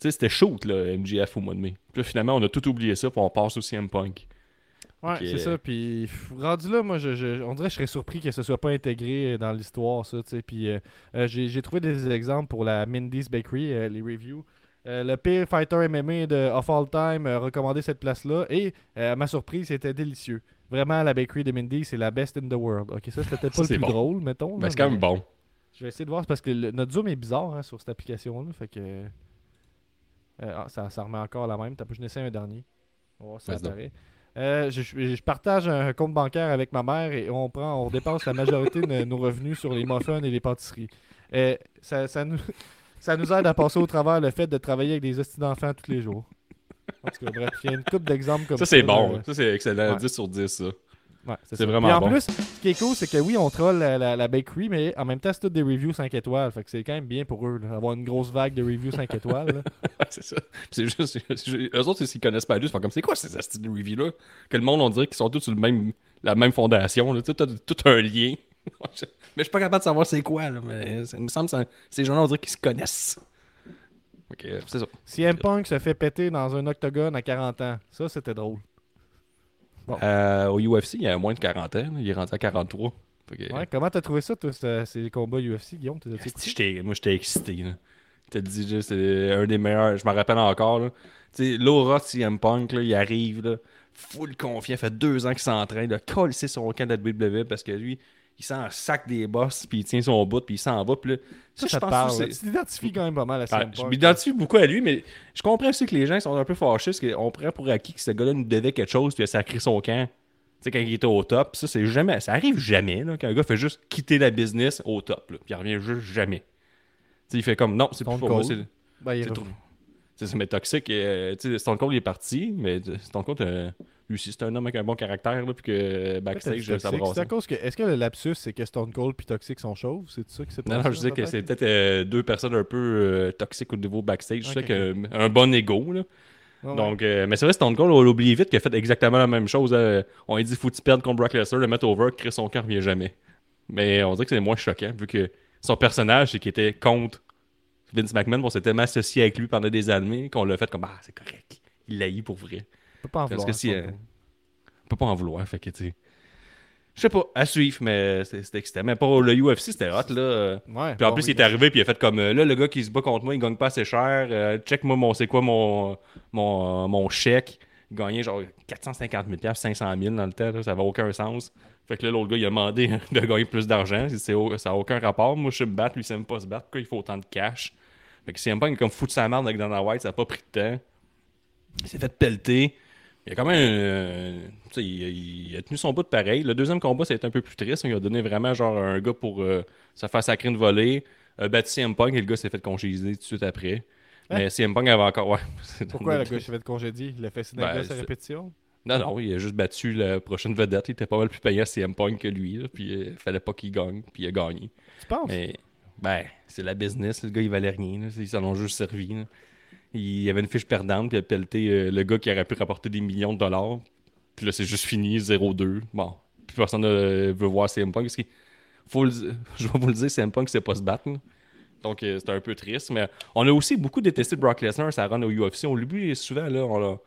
sais, c'était shoot, là, MJF au mois de mai. Puis là, finalement, on a tout oublié ça, puis on passe au CM Punk. Ouais, c'est ça. Puis rendu là, moi, je, je- on dirait que je serais surpris que ce soit pas intégré dans l'histoire, ça. Puis euh, euh, j'ai trouvé des exemples pour la Mindy's Bakery, euh, les reviews. Euh, le pire fighter MMA de Of All Time a recommandé cette place-là. Et euh, à ma surprise, c'était délicieux. Vraiment, la bakery de Mindy, c'est la best in the world. Ok, ça, c'était pas le plus bon. drôle, mettons. Ben, là, c'est quand mais même bon. Je vais essayer de voir, parce que le- notre zoom est bizarre hein, sur cette application-là. Fait que. euh, ah, ça, ça remet encore la même. T'as pas je n'essaie un dernier. On va voir si ça apparaît. Euh, je, partage un compte bancaire avec ma mère et on prend, on dépense la majorité de nos revenus sur les muffins et les pâtisseries. Euh, ça, ça nous, ça nous aide à passer au travers le fait de travailler avec des hosties d'enfants tous les jours. En tout cas, bref, il y a une couple d'exemples comme ça. Ça, c'est bon. Ça, c'est excellent. Ouais. 10 sur 10, ça. Ouais, C'est vraiment Puis en bon. plus, ce qui est cool, c'est que oui, on troll la, la, la bakery, mais en même temps, c'est toutes des reviews 5 étoiles. Fait que c'est quand même bien pour eux, là, avoir une grosse vague de reviews 5 étoiles. c'est ça. C'est juste. Eux autres, s'ils connaissent pas juste, comme c'est quoi ces astuces de review-là Que le monde, on dirait qu'ils sont tous sur le même, la même fondation. Là. T'as tout un lien. mais je suis pas capable de savoir c'est quoi. Là, mais ça il me semble que ces gens-là, on dirait qu'ils se connaissent. Ok, c'est ça. CM Punk se fait péter dans un octogone à 40 ans. Ça, c'était drôle. Euh, au UFC, il y a moins de 40 ans. là. Il est rentré à 43. Fait que- Ouais, comment t'as trouvé ça, toi, ce- ces combats UFC, Guillaume? T'as- t'as- moi, j'étais excité. Là. Dis, juste, c'est un des meilleurs. Je m'en rappelle encore. Là. Tu sais, Laura CM Punk, là, il arrive, là, full confiant. fait deux ans qu'il s'entraîne. Il a collé son camp de la WWE parce que lui, il s'en sac des boss, puis il tient son bout, puis il s'en va. Puis là, Ça, je ça pense que Tu t'identifies quand même pas mal à CM je m'identifie beaucoup à lui, mais je comprends aussi que les gens sont un peu fâchés parce qu'on prend pour acquis que ce gars-là nous devait quelque chose, puis il a sacré son camp. Tu sais, quand il était au top, ça, c'est jamais, ça arrive jamais, là, qu'un gars fait juste quitter la business au top, là, puis il revient juste jamais. Tu sais, il fait comme, non, c'est plus pour moi, c'est Ben, c'est trop. Ça, mais toxique, euh, tu sais, Stone Cold il est parti, mais Stone Cold, euh, lui aussi, c'est un homme avec un bon caractère, là, puis que euh, backstage, ça toxique? brasse. C'est à cause que. Est-ce que le lapsus, c'est que Stone Cold puis Toxic sont chauves? C'est ça qui s'est Non, non, je disais que c'est peut-être euh, deux personnes un peu euh, toxiques au niveau backstage. Je sais qu'un bon ego, là. Donc, mais c'est vrai, Stone Cold, on l'oublie vite qu'il a fait exactement la même chose. euh, on a dit, faut perdre contre Brock Lesnar, le mettre over, créer son camp, revient jamais. Mais on dirait que c'est moins choquant, vu que son personnage, c'est qu'il était contre Vince McMahon, on s'est tellement associé avec lui pendant des années qu'on l'a fait comme, ah, c'est correct. Il l'a eu pour vrai. Peut pas en Parce vouloir. que si, euh. On peut pas en vouloir, fait que, tu sais. Je sais pas, à suivre, mais c'était excitant. Mais pour le UFC, c'était hot, là. Ouais, puis en bon, plus, oui, il est arrivé, puis il a fait comme euh, là, le gars qui se bat contre moi, il gagne pas assez cher. Euh, check moi, mon, c'est quoi mon, mon, mon chèque. Il gagnait genre 450 000 500 000 dans le temps, là, ça avait aucun sens. Fait que là, l'autre gars, il a demandé de gagner plus d'argent. Ça n'a aucun rapport. Moi, je sais me battre, lui, il sait pas se battre. Pourquoi il faut autant de cash? Fait que CM Punk est comme foutu sa merde avec Dana White, ça n'a pas pris de temps. Il s'est fait pelleter. Il a quand même. euh, il, il a tenu son bout de pareil. Le deuxième combat, ça a été un peu plus triste. Il a donné vraiment genre un gars pour euh, se faire sacrer une volée. A battu CM Punk et le gars s'est fait congédier tout de suite après. Hein? Mais CM Punk avait encore. Ouais, Pourquoi le gars s'est fait congédier? Il a fait signer Ben, répétition? Non, non, il a juste battu la prochaine vedette. Il était pas mal plus payant à CM Punk que lui. là, puis il fallait pas qu'il gagne. Puis il a gagné. Tu penses? Mais, ben, c'est la business. Le gars, il valait rien. là. Ils s'en ont juste servi. là. Il y avait une fiche perdante, puis il a pelleté euh, le gars qui aurait pu rapporter des millions de dollars. Puis là, c'est juste fini, 0-2. Bon, plus personne ne veut voir CM Punk. Parce qu'il faut le- je vais vous le dire, CM Punk, c'est pas se battre. Donc, euh, c'est un peu triste. Mais on a aussi beaucoup détesté Brock Lesnar, ça run au UFC. On l'oublie souvent, là.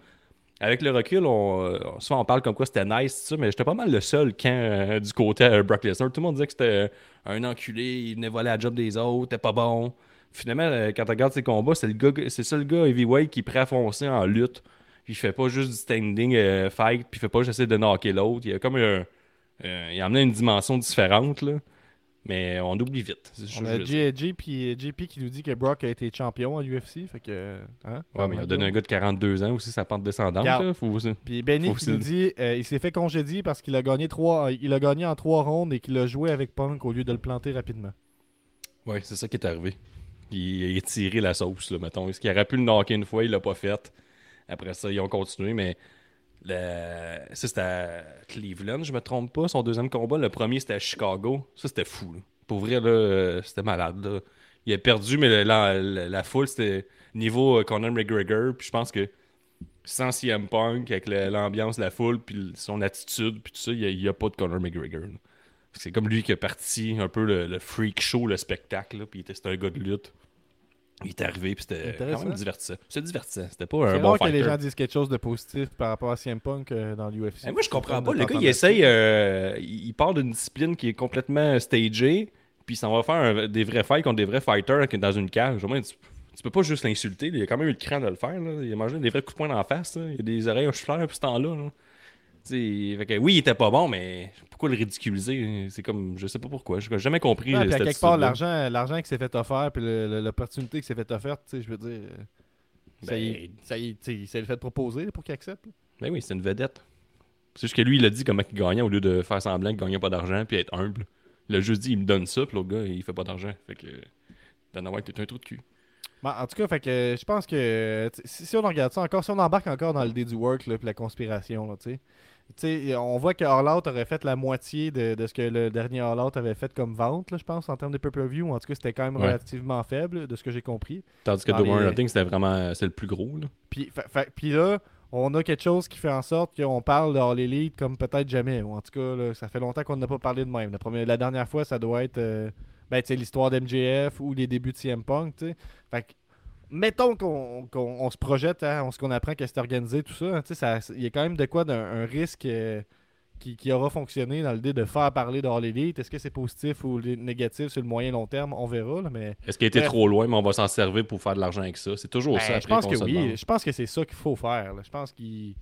Avec le recul, on, euh, souvent on parle comme quoi c'était nice, mais j'étais pas mal le seul quand euh, du côté euh, Brock Lesnar. Tout le monde disait que c'était euh, un enculé, il venait voler la job des autres, t'es pas bon. Finalement, euh, quand tu regardes ses combats, c'est le gars, c'est ça le gars heavyweight qui est prêt à foncer en lutte. Il fait pas juste du standing euh, fight, puis il fait pas juste essayer de knocker l'autre. Il a comme un, euh, il a amené une dimension différente, là. Mais on oublie vite. On a JP, qui nous dit que Brock a été champion à UFC. Fait que. Hein? Ouais, mais il a donné un gars de 42 ans aussi sa pente descendante. Là. Faut- Puis Benny Faut qui que nous c'est- dit euh, il s'est fait congédier parce qu'il a gagné trois il a gagné en trois rondes et qu'il a joué avec Punk au lieu de le planter rapidement. Ouais, c'est ça qui est arrivé. A tiré la sauce, là, mettons. Est-ce qu'il aurait pu le knocker une fois, il l'a pas fait. Après ça, ils ont continué, mais ça, c'était à Cleveland, je me trompe pas, son deuxième combat. Le premier, c'était à Chicago. Ça, c'était fou. Pour vrai, là, c'était malade. là. Il a perdu, mais la, la- foule, c'était niveau euh, Conor McGregor. Puis je pense que sans CM Punk, avec l'ambiance de la foule, puis son attitude, puis tout ça, il n'y a, pas de Conor McGregor. C'est comme lui qui a parti un peu le, le freak show, le spectacle. Puis c'était un gars de lutte. Il est arrivé, puis c'était quand même divertissant. C'était divertissant. C'était pas un bon rare que les fighter. gens disent quelque chose de positif par rapport à CM Punk euh, dans l'UFC. Eh, moi, je comprends pas. Le gars, il essaye. euh, il part d'une discipline qui est complètement stagée, puis ça va faire un- des vrais fights contre des vrais fighters dans une cage. Au moins, tu, tu peux pas juste l'insulter. Il a quand même eu le cran de le faire. là. Il a mangé des vrais coups de poing dans la face. là. Il a des oreilles au fleurs depuis ce temps-là. là. Fait que, oui, il était pas bon, mais pourquoi le ridiculiser? C'est comme, je sais pas pourquoi. J'ai jamais compris. Ouais, puis à quelque part, l'argent, l'argent qui s'est fait offert, puis le- le- l'opportunité qui s'est fait offerte, je veux dire, ça, Ben, y, ça, y, il s'est fait proposer pour qu'il accepte. là. Ben oui, c'est une vedette. C'est juste que lui, il a dit comment il gagnait au lieu de faire semblant qu'il gagnait pas d'argent puis être humble. Il a juste dit, il me donne ça, puis l'autre gars, il fait pas d'argent. Fait que Dana White est un trou de cul. Bon, en tout cas, fait que euh, je pense que sais, si, si on regarde ça encore, si on embarque encore dans le day du work, puis la conspiration, là, on voit que All Out aurait fait la moitié de, de ce que le dernier All Out avait fait comme vente, là, je pense, en termes de pay-per-view. En tout cas, c'était quand même Ouais. relativement faible, de ce que j'ai compris. Tandis que The les- Nothing, c'était vraiment c'est le plus gros. Là. Puis, fa- fa- puis là, on a quelque chose qui fait en sorte qu'on parle de All Elite comme peut-être jamais. Ou en tout cas, là, ça fait longtemps qu'on n'a pas parlé de même. La, première, la dernière fois, ça doit être euh, ben, l'histoire d'MJF ou les débuts de CM Punk. Fait que, mettons qu'on on se projette, hein, qu'on apprend que c'est organisé, tout ça. hein, ça- Il y a quand même de quoi d'un un risque euh, qui, qui aura fonctionné dans l'idée de faire parler de All Elite. Est-ce que c'est positif ou négatif sur le moyen long terme? On verra. là, mais Est-ce qu'il a été Bref. trop loin, mais on va s'en servir pour faire de l'argent avec ça? C'est toujours Ben, ça. je pense que oui. Je pense que c'est ça qu'il faut faire. Je pense qu'il.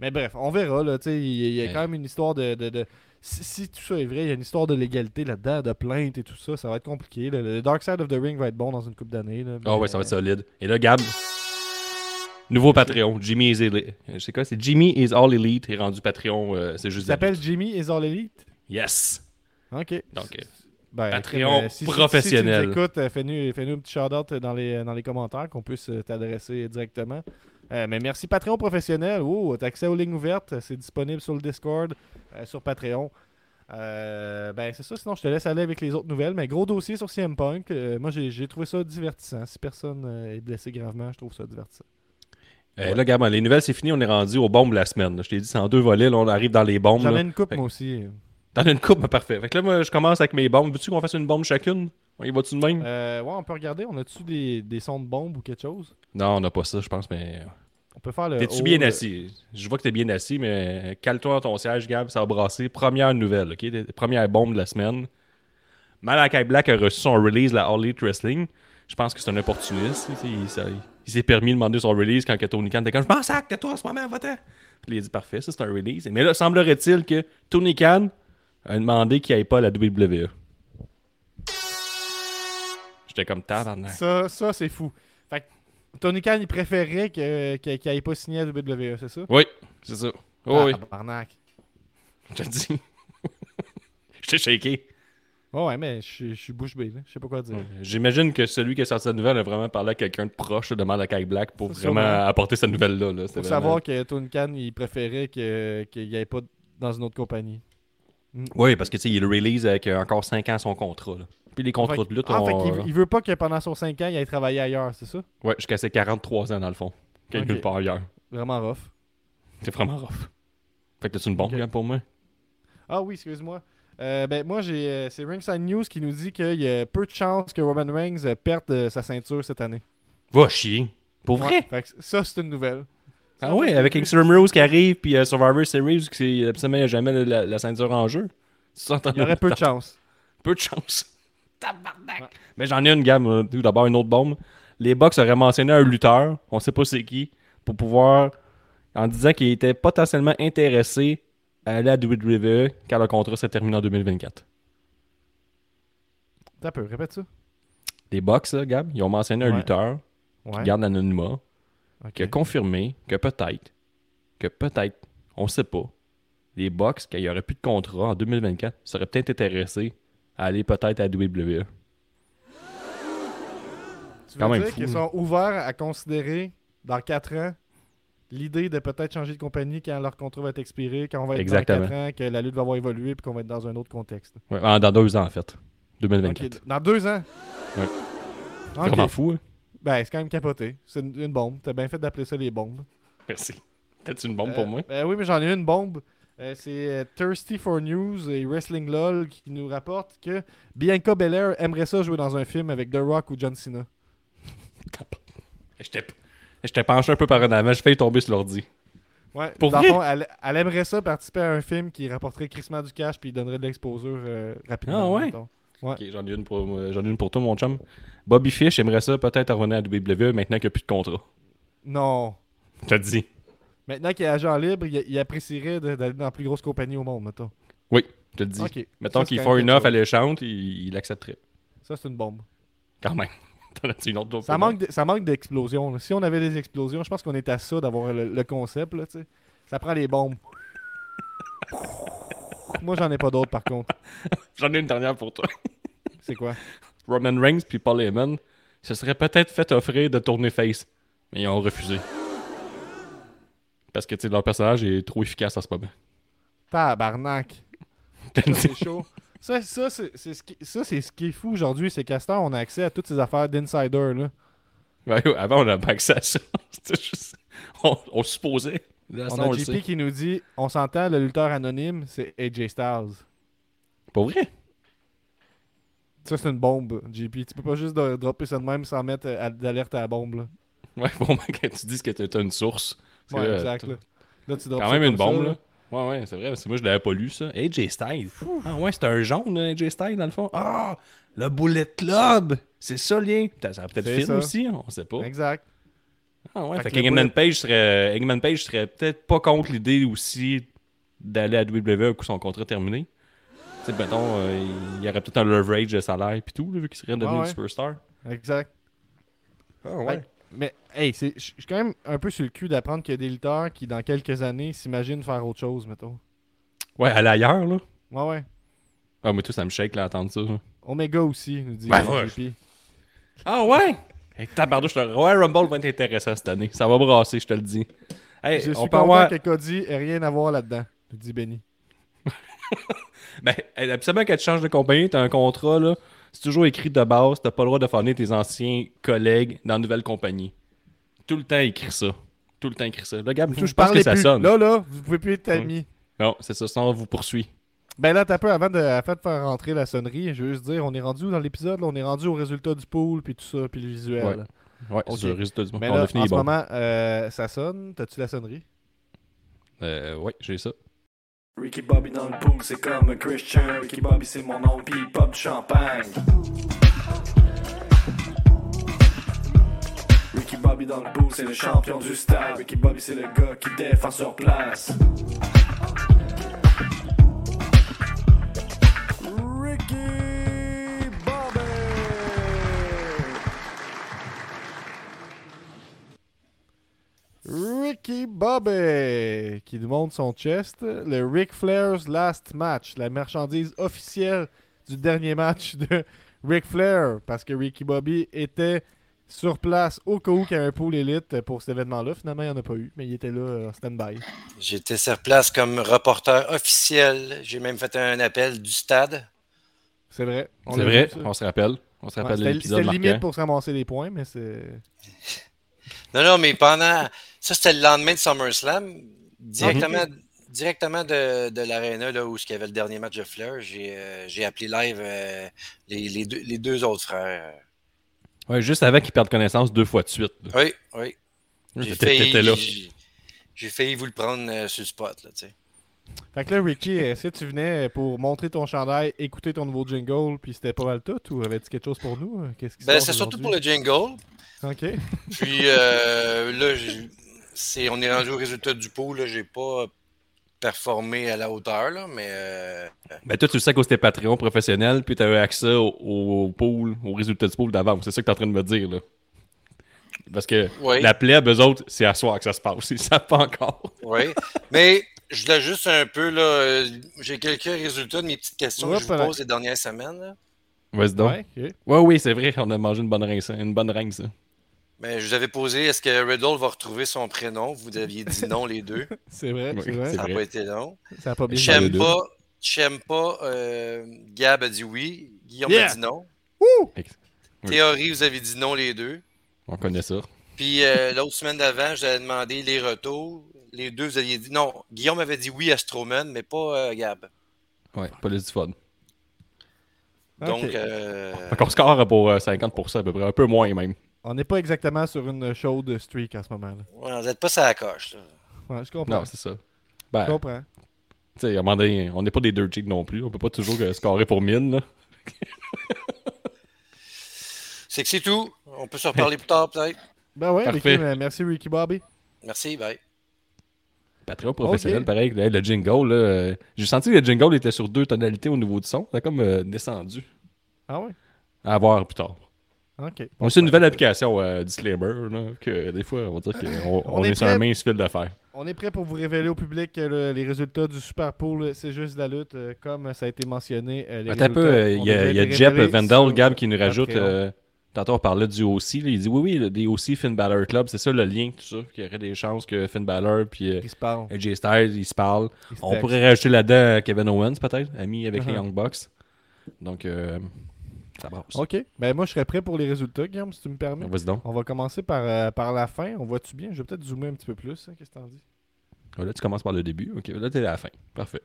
Mais bref, on verra. Là, il y a Ouais. quand même une histoire de. de- de- Si, si tout ça est vrai, il y a une histoire de légalité là-dedans, de plainte et tout ça. Ça va être compliqué. là. Le Dark Side of the Ring va être bon dans une coupe d'années. Ah mais- ouais, ça va être solide. Et là, Gab, nouveau Patreon. Jimmy is Elite. Je sais quoi, c'est Jimmy is All Elite. est rendu Patreon. euh, c'est Il juste. s'appelle Jimmy is All Elite? Yes. Ok. Donc, euh, Ben, Patreon si- professionnel. Si, tu nous écoutes, euh, fais-nous fais-nous un petit shout-out dans les, dans les commentaires qu'on puisse euh, t'adresser directement. Euh, mais merci Patreon professionnel. Oh, t'as accès aux lignes ouvertes. C'est disponible sur le Discord, euh, sur Patreon. Euh, ben c'est ça, sinon je te laisse aller avec les autres nouvelles. Mais gros dossier sur CM Punk. Moi j'ai trouvé ça divertissant. Si personne est blessé gravement, je trouve ça divertissant. là, Gab, les nouvelles, c'est fini. On est rendu aux bombes la semaine. Je t'ai dit, c'est en deux volets. Là, on arrive dans les bombes. J'en ai une coupe Fait- moi aussi. T'en as une coupe, parfait. Fait que là, moi, je commence avec mes bombes. Veux-tu qu'on fasse une bombe chacune? On y va-tu de même? Euh, ouais, on peut regarder. On a-tu des, des sons de bombe ou quelque chose? Non, on n'a pas ça, je pense, mais. On peut faire le. T'es-tu bien le- assis? Je vois que t'es bien assis, mais cale-toi dans ton siège, Gab, ça va brasser. Première nouvelle, OK? Première bombe de la semaine. Malakai Black a reçu son release, la All Elite Wrestling. Je pense que c'est un opportuniste. Il, il- ça- il s'est permis de demander son release quand que Tony Khan était comme « Je m'en sac, tais-toi en ce moment, va-t'en! » Puis il a dit « Parfait, ça c'est un release. » Mais là, semblerait-il que Tony Khan a demandé qu'il n'y ait pas à la WWE. J'étais comme tabarnak. Ça, ça c'est fou. Fait que Tony Khan, il préférait qu'il n'ait pas signé à WWE, c'est ça? Oui, c'est ça. Oh, ah, oui, tabarnak. je te dis. J'étais shaké. Ouais, ouais, mais je suis- bouche bée. Je sais pas quoi dire. J'imagine que celui qui a sorti la nouvelle a vraiment parlé à quelqu'un de proche de Malakai Black pour vraiment apporter cette nouvelle-là. Là. Faut savoir que Tony Khan, il préférait qu'il n'y ait pas dans une autre compagnie. Oui, parce que tu sais, il le release avec encore 5 ans son contrat. là. Puis les contrats de lutte, fait qu'il il veut pas que pendant son 5 ans, il aille travailler ailleurs, c'est ça? Ouais, jusqu'à ses 43 ans dans le fond. Quelque part ailleurs. Vraiment rough. C'est vraiment rough. Fait que t'as-tu une bombe, Ok. Gab, pour moi? Ah oui, excuse-moi. Euh, ben, moi, j'ai euh, c'est Ringside News qui nous dit qu'il y a peu de chances que Roman Reigns euh, perde euh, sa ceinture cette année. Va chier. Pour vrai? fait que ça, c'est une nouvelle. Ah ouais, avec Extreme Rules qui arrive, puis euh, Survivor Series, qui absolument jamais la, la ceinture en jeu. Il y aurait peu de chances. Peu de chance. Tabarnak. Mais j'en ai une gamme. euh, Tout d'abord, une autre bombe. Les Bucks auraient mentionné un lutteur, on sait pas c'est qui, pour pouvoir, en disant qu'il était potentiellement intéressé à aller à WWE quand le contrat se termine en 2024. T'as peu, répète ça. Les Bucks, là, Gab, ils ont mentionné un lutteur Ouais. qui garde l'anonymat, ok. qui a confirmé que peut-être, que peut-être, on sait pas, les Bucks, quand il n'y aurait plus de contrat en 2024, seraient peut-être intéressés aller peut-être à WWE. Tu veux quand même dire qu'ils sont ouverts à considérer, dans 4 ans, l'idée de peut-être changer de compagnie quand leur contrat va être expiré, quand on va être Exactement. dans 4 ans, que la lutte va avoir évolué puis qu'on va être dans un autre contexte. Ouais, en- dans deux ans, en fait. 2024. Ok, Dans 2 ans? Ouais. Ok. C'est vraiment fou, hein? Ben, c'est quand même capoté. C'est une, une bombe. T'as bien fait d'appeler ça les bombes. Merci. T'as-tu une bombe Euh, pour moi? ben oui, mais j'en ai une bombe. Euh, c'est euh, Thirsty for News et Wrestling LOL qui nous rapporte que Bianca Belair aimerait ça jouer dans un film avec The Rock ou John Cena. J'étais j'étais penché un peu par en avant, j'ai failli tomber sur l'ordi. Ouais, Pour dans fond, elle, elle aimerait ça participer à un film qui rapporterait crissement du cash puis donnerait de l'exposure euh, rapidement. Ah ouais? j'en ai une pour j'en ai une pour toi, mon chum. Bobby Fish aimerait ça peut-être revenir à WWE maintenant qu'il n'y a plus de contrat. Non. T'as dit. Maintenant qu'il est agent libre, il, il apprécierait d'aller dans la plus grosse compagnie au monde, mettons. Oui, je te le dis. Ok. Mettons qu'il même une offre alléchante, il, il accepterait. Ça, c'est une bombe. Quand même. T'en as-tu une autre Ça manque, de- ça manque d'explosions. Si on avait des explosions, je pense qu'on est à ça d'avoir le, le concept. Là, tu sais. ça prend les bombes. Moi, j'en ai pas d'autres par contre. J'en ai une dernière pour toi. C'est quoi? Roman Reigns puis Paul Heyman se seraient peut-être fait offrir de tourner face, mais ils ont refusé. Parce que tu sais, leur personnage est trop efficace en ce moment. Tabarnak. C'est chaud. Ça, ça, c'est c'est ce, qui- ça, c'est ce qui est fou aujourd'hui, c'est qu'à ce temps, on a accès à toutes ces affaires d'insider. là. Ouais, ouais, avant, on n'avait pas accès à ça. C'était juste- On, on supposait. Là, On a on JP qui nous dit on s'entend, le lutteur anonyme, c'est AJ Styles. Pour vrai? Ça, c'est une bombe, JP. Tu peux pas juste dropper ça de même sans mettre euh, à- d'alerte à la bombe. Là. Ouais, pour moi, quand tu dis que t'as une source. C'est Ouais, vrai, exact. Là, Là, tu drops Quand ça même une ça, bombe, là. Ouais, ouais, c'est vrai. parce que moi, je l'avais pas lu, ça. AJ Styles. Ah, ouais, c'est un jaune, là, AJ Styles, dans le fond. Ah, le Bullet Club. C'est ça, le lien. Putain, Ça a peut-être film ça. aussi, hein, on sait pas. Exact. Ah, ouais, Fait fait Bullet- Page serait, Eggman Page serait peut-être pas contre l'idée aussi d'aller à WWE coup son contrat terminé. Tu sais, mettons, euh, il y aurait peut-être un leverage de salaire puis tout, là, vu qu'il serait devenu Ouais, une ouais. superstar. Exact. Ah, Ouais. Mais, hey, je suis quand même un peu sur le cul d'apprendre qu'il y a des lutteurs qui, dans quelques années, s'imaginent faire autre chose, mettons. Ouais, aller ailleurs, là. Ouais, ouais. Ah, mais tout, ça me shake, là, d'entendre ça. Omega aussi, nous dit Ben, ouais. Ah, ouais! Hey, tabardouche, le Royal Rumble va être intéressant cette année. Ça va brasser, je te le dis. Hey, Je on suis peut avoir... que Cody ait rien à voir là-dedans, nous dit Benny. Ben, absolument quand tu changes de compagnie, t'as un contrat, là. C'est toujours écrit de base, t'as pas le droit de former tes anciens collègues dans une nouvelle compagnie. Tout le temps écrit ça. Tout le temps écrit ça. Là, Gab, je Vous pense que ça plus. sonne. Là, là, vous pouvez plus être amis. Non, c'est ça, sinon on vous poursuit. Ben là, t'as peu avant de, avant de faire rentrer la sonnerie, je veux juste dire, on est rendu dans l'épisode, on est rendu au résultat du pool, puis tout ça, puis le visuel. Ouais. Ouais, Ok. c'est le résultat du Mais On a fini en ce moment, euh, ça sonne. T'as-tu la sonnerie? Euh, ouais, j'ai ça. Ricky Bobby dans le pool, c'est comme Christian. Ricky Bobby, c'est mon nom, pis pop champagne. Ricky Bobby dans le pool, c'est le champion du stade. Ricky Bobby, c'est le gars qui défend sur place. Ricky Ricky Bobby qui nous montre son chest. Le Ric Flair's Last Match, la marchandise officielle du dernier match de Ric Flair. Parce que Ricky Bobby était sur place au cas où qu'il y a un pool élite pour cet événement-là. Finalement, il n'y en a pas eu, mais il était là euh, en stand-by. J'étais sur place comme reporter officiel. J'ai même fait un appel du stade. C'est vrai. C'est vrai, on se rappelle. On se Ouais, rappelle de C'était l'épisode c'était limite pour se ramasser des points, mais c'est. Non, non, mais pendant. Ça, c'était le lendemain de SummerSlam. Directement, directement de, de l'aréna là, où il y avait le dernier match de Fleur, j'ai euh, j'ai appelé live euh, les, les deux, les deux autres frères. Ouais, juste avant qu'ils perdent connaissance deux fois de suite. là. Oui, oui. J'ai failli, j'ai- failli vous le prendre euh, sur le spot. Là, tu sais. Fait que là, Ricky, est-ce que tu venais pour montrer ton chandail, écouter ton nouveau jingle, puis c'était pas mal tout, ou avais-tu quelque chose pour nous? Qu'est-ce qui se ben, c'est surtout pour le jingle. Ok. Puis euh, là, j'ai- c'est, on est rendu au résultat du pool. Là, j'ai pas performé à la hauteur, là, mais euh, Ben, toi, tu le sais qu'au c'était Patreon professionnel, puis tu as eu accès au, au pool, au résultat du pool d'avant. C'est ça que tu es en train de me dire, là. Parce que Oui. la plèbe, eux autres, c'est à soir que ça se passe. Ils savent pas encore. oui. mais je voulais juste un peu, là, euh, j'ai quelques résultats de mes petites questions que je vous pose les dernières semaines. là. Vas-y donc. Ouais, oui, c'est vrai, on a mangé une bonne reine, ça. Une bonne reine, ça. Ben, je vous avais posé, est-ce que Riddle va retrouver son prénom? Vous aviez dit non, les deux. C'est vrai, Oui, c'est vrai. Ça n'a pas été long. Ça a pas bien J'aime les deux. pas, j'aime pas, euh, Gab a dit oui, Guillaume Yeah. a dit non. Théorie, vous avez dit non, les deux. On connaît ça. Puis euh, l'autre semaine d'avant, je vous avais demandé les retours. Les deux, vous aviez dit non. Guillaume avait dit oui à Strowman, mais pas euh, Gab. Ouais, pas le du fun. Donc, euh, Fait qu'on score pour euh, 50% à peu près, un peu moins même. On n'est pas exactement sur une chaude streak en ce moment. Là. ouais, vous n'êtes pas ça la coche. là. Ouais, je comprends. Non, c'est ça. Ben, je comprends. tu sais, à un moment donné, on n'est pas des dirt cheats non plus. On peut pas toujours euh, scorer pour mine, là. C'est que c'est tout. On peut se reparler plus tard, peut-être. Ben ouais. Ricky, mais merci Ricky Bobby. Merci, bye. Patreon professionnel, pareil. le jingle, là, euh, j'ai senti que le jingle était sur deux tonalités au niveau du son. A comme euh, descendu. Ah ouais? À voir plus tard. Ok. On c'est une nouvelle application, euh, Disclaimer, là, que des fois, on va dire qu'on on On est est sur un mince fil d'affaires. On est prêt pour vous révéler au public le- les résultats du Super Bowl, c'est juste de la lutte, euh, comme ça a été mentionné. euh, les Attends un peu, résultats euh, ont il y a, y a Jep révélés Vendel, sur Gab, qui nous rajoute. Euh, tantôt, on parlait du OC. là, il dit oui, oui, le- des OC Finn Balor Club, c'est ça le lien, tout ça. Qu'il y aurait des chances que Finn Balor puis euh. AJ Styles, ils se parlent. ils On pourrait rajouter là-dedans euh, Kevin Owens, peut-être, ami avec les Uh-huh. Young Bucks. Donc, euh, ça brasse. Ok. Ben moi, je serais prêt pour les résultats, Guillaume, si tu me permets. Vas-y donc. On va commencer par, euh, par la fin. On voit-tu bien? Je vais peut-être zoomer un petit peu plus. hein, Qu'est-ce que t'en dis? Ah, Là, tu commences par le début. Ok, là, t'es à la fin. Parfait.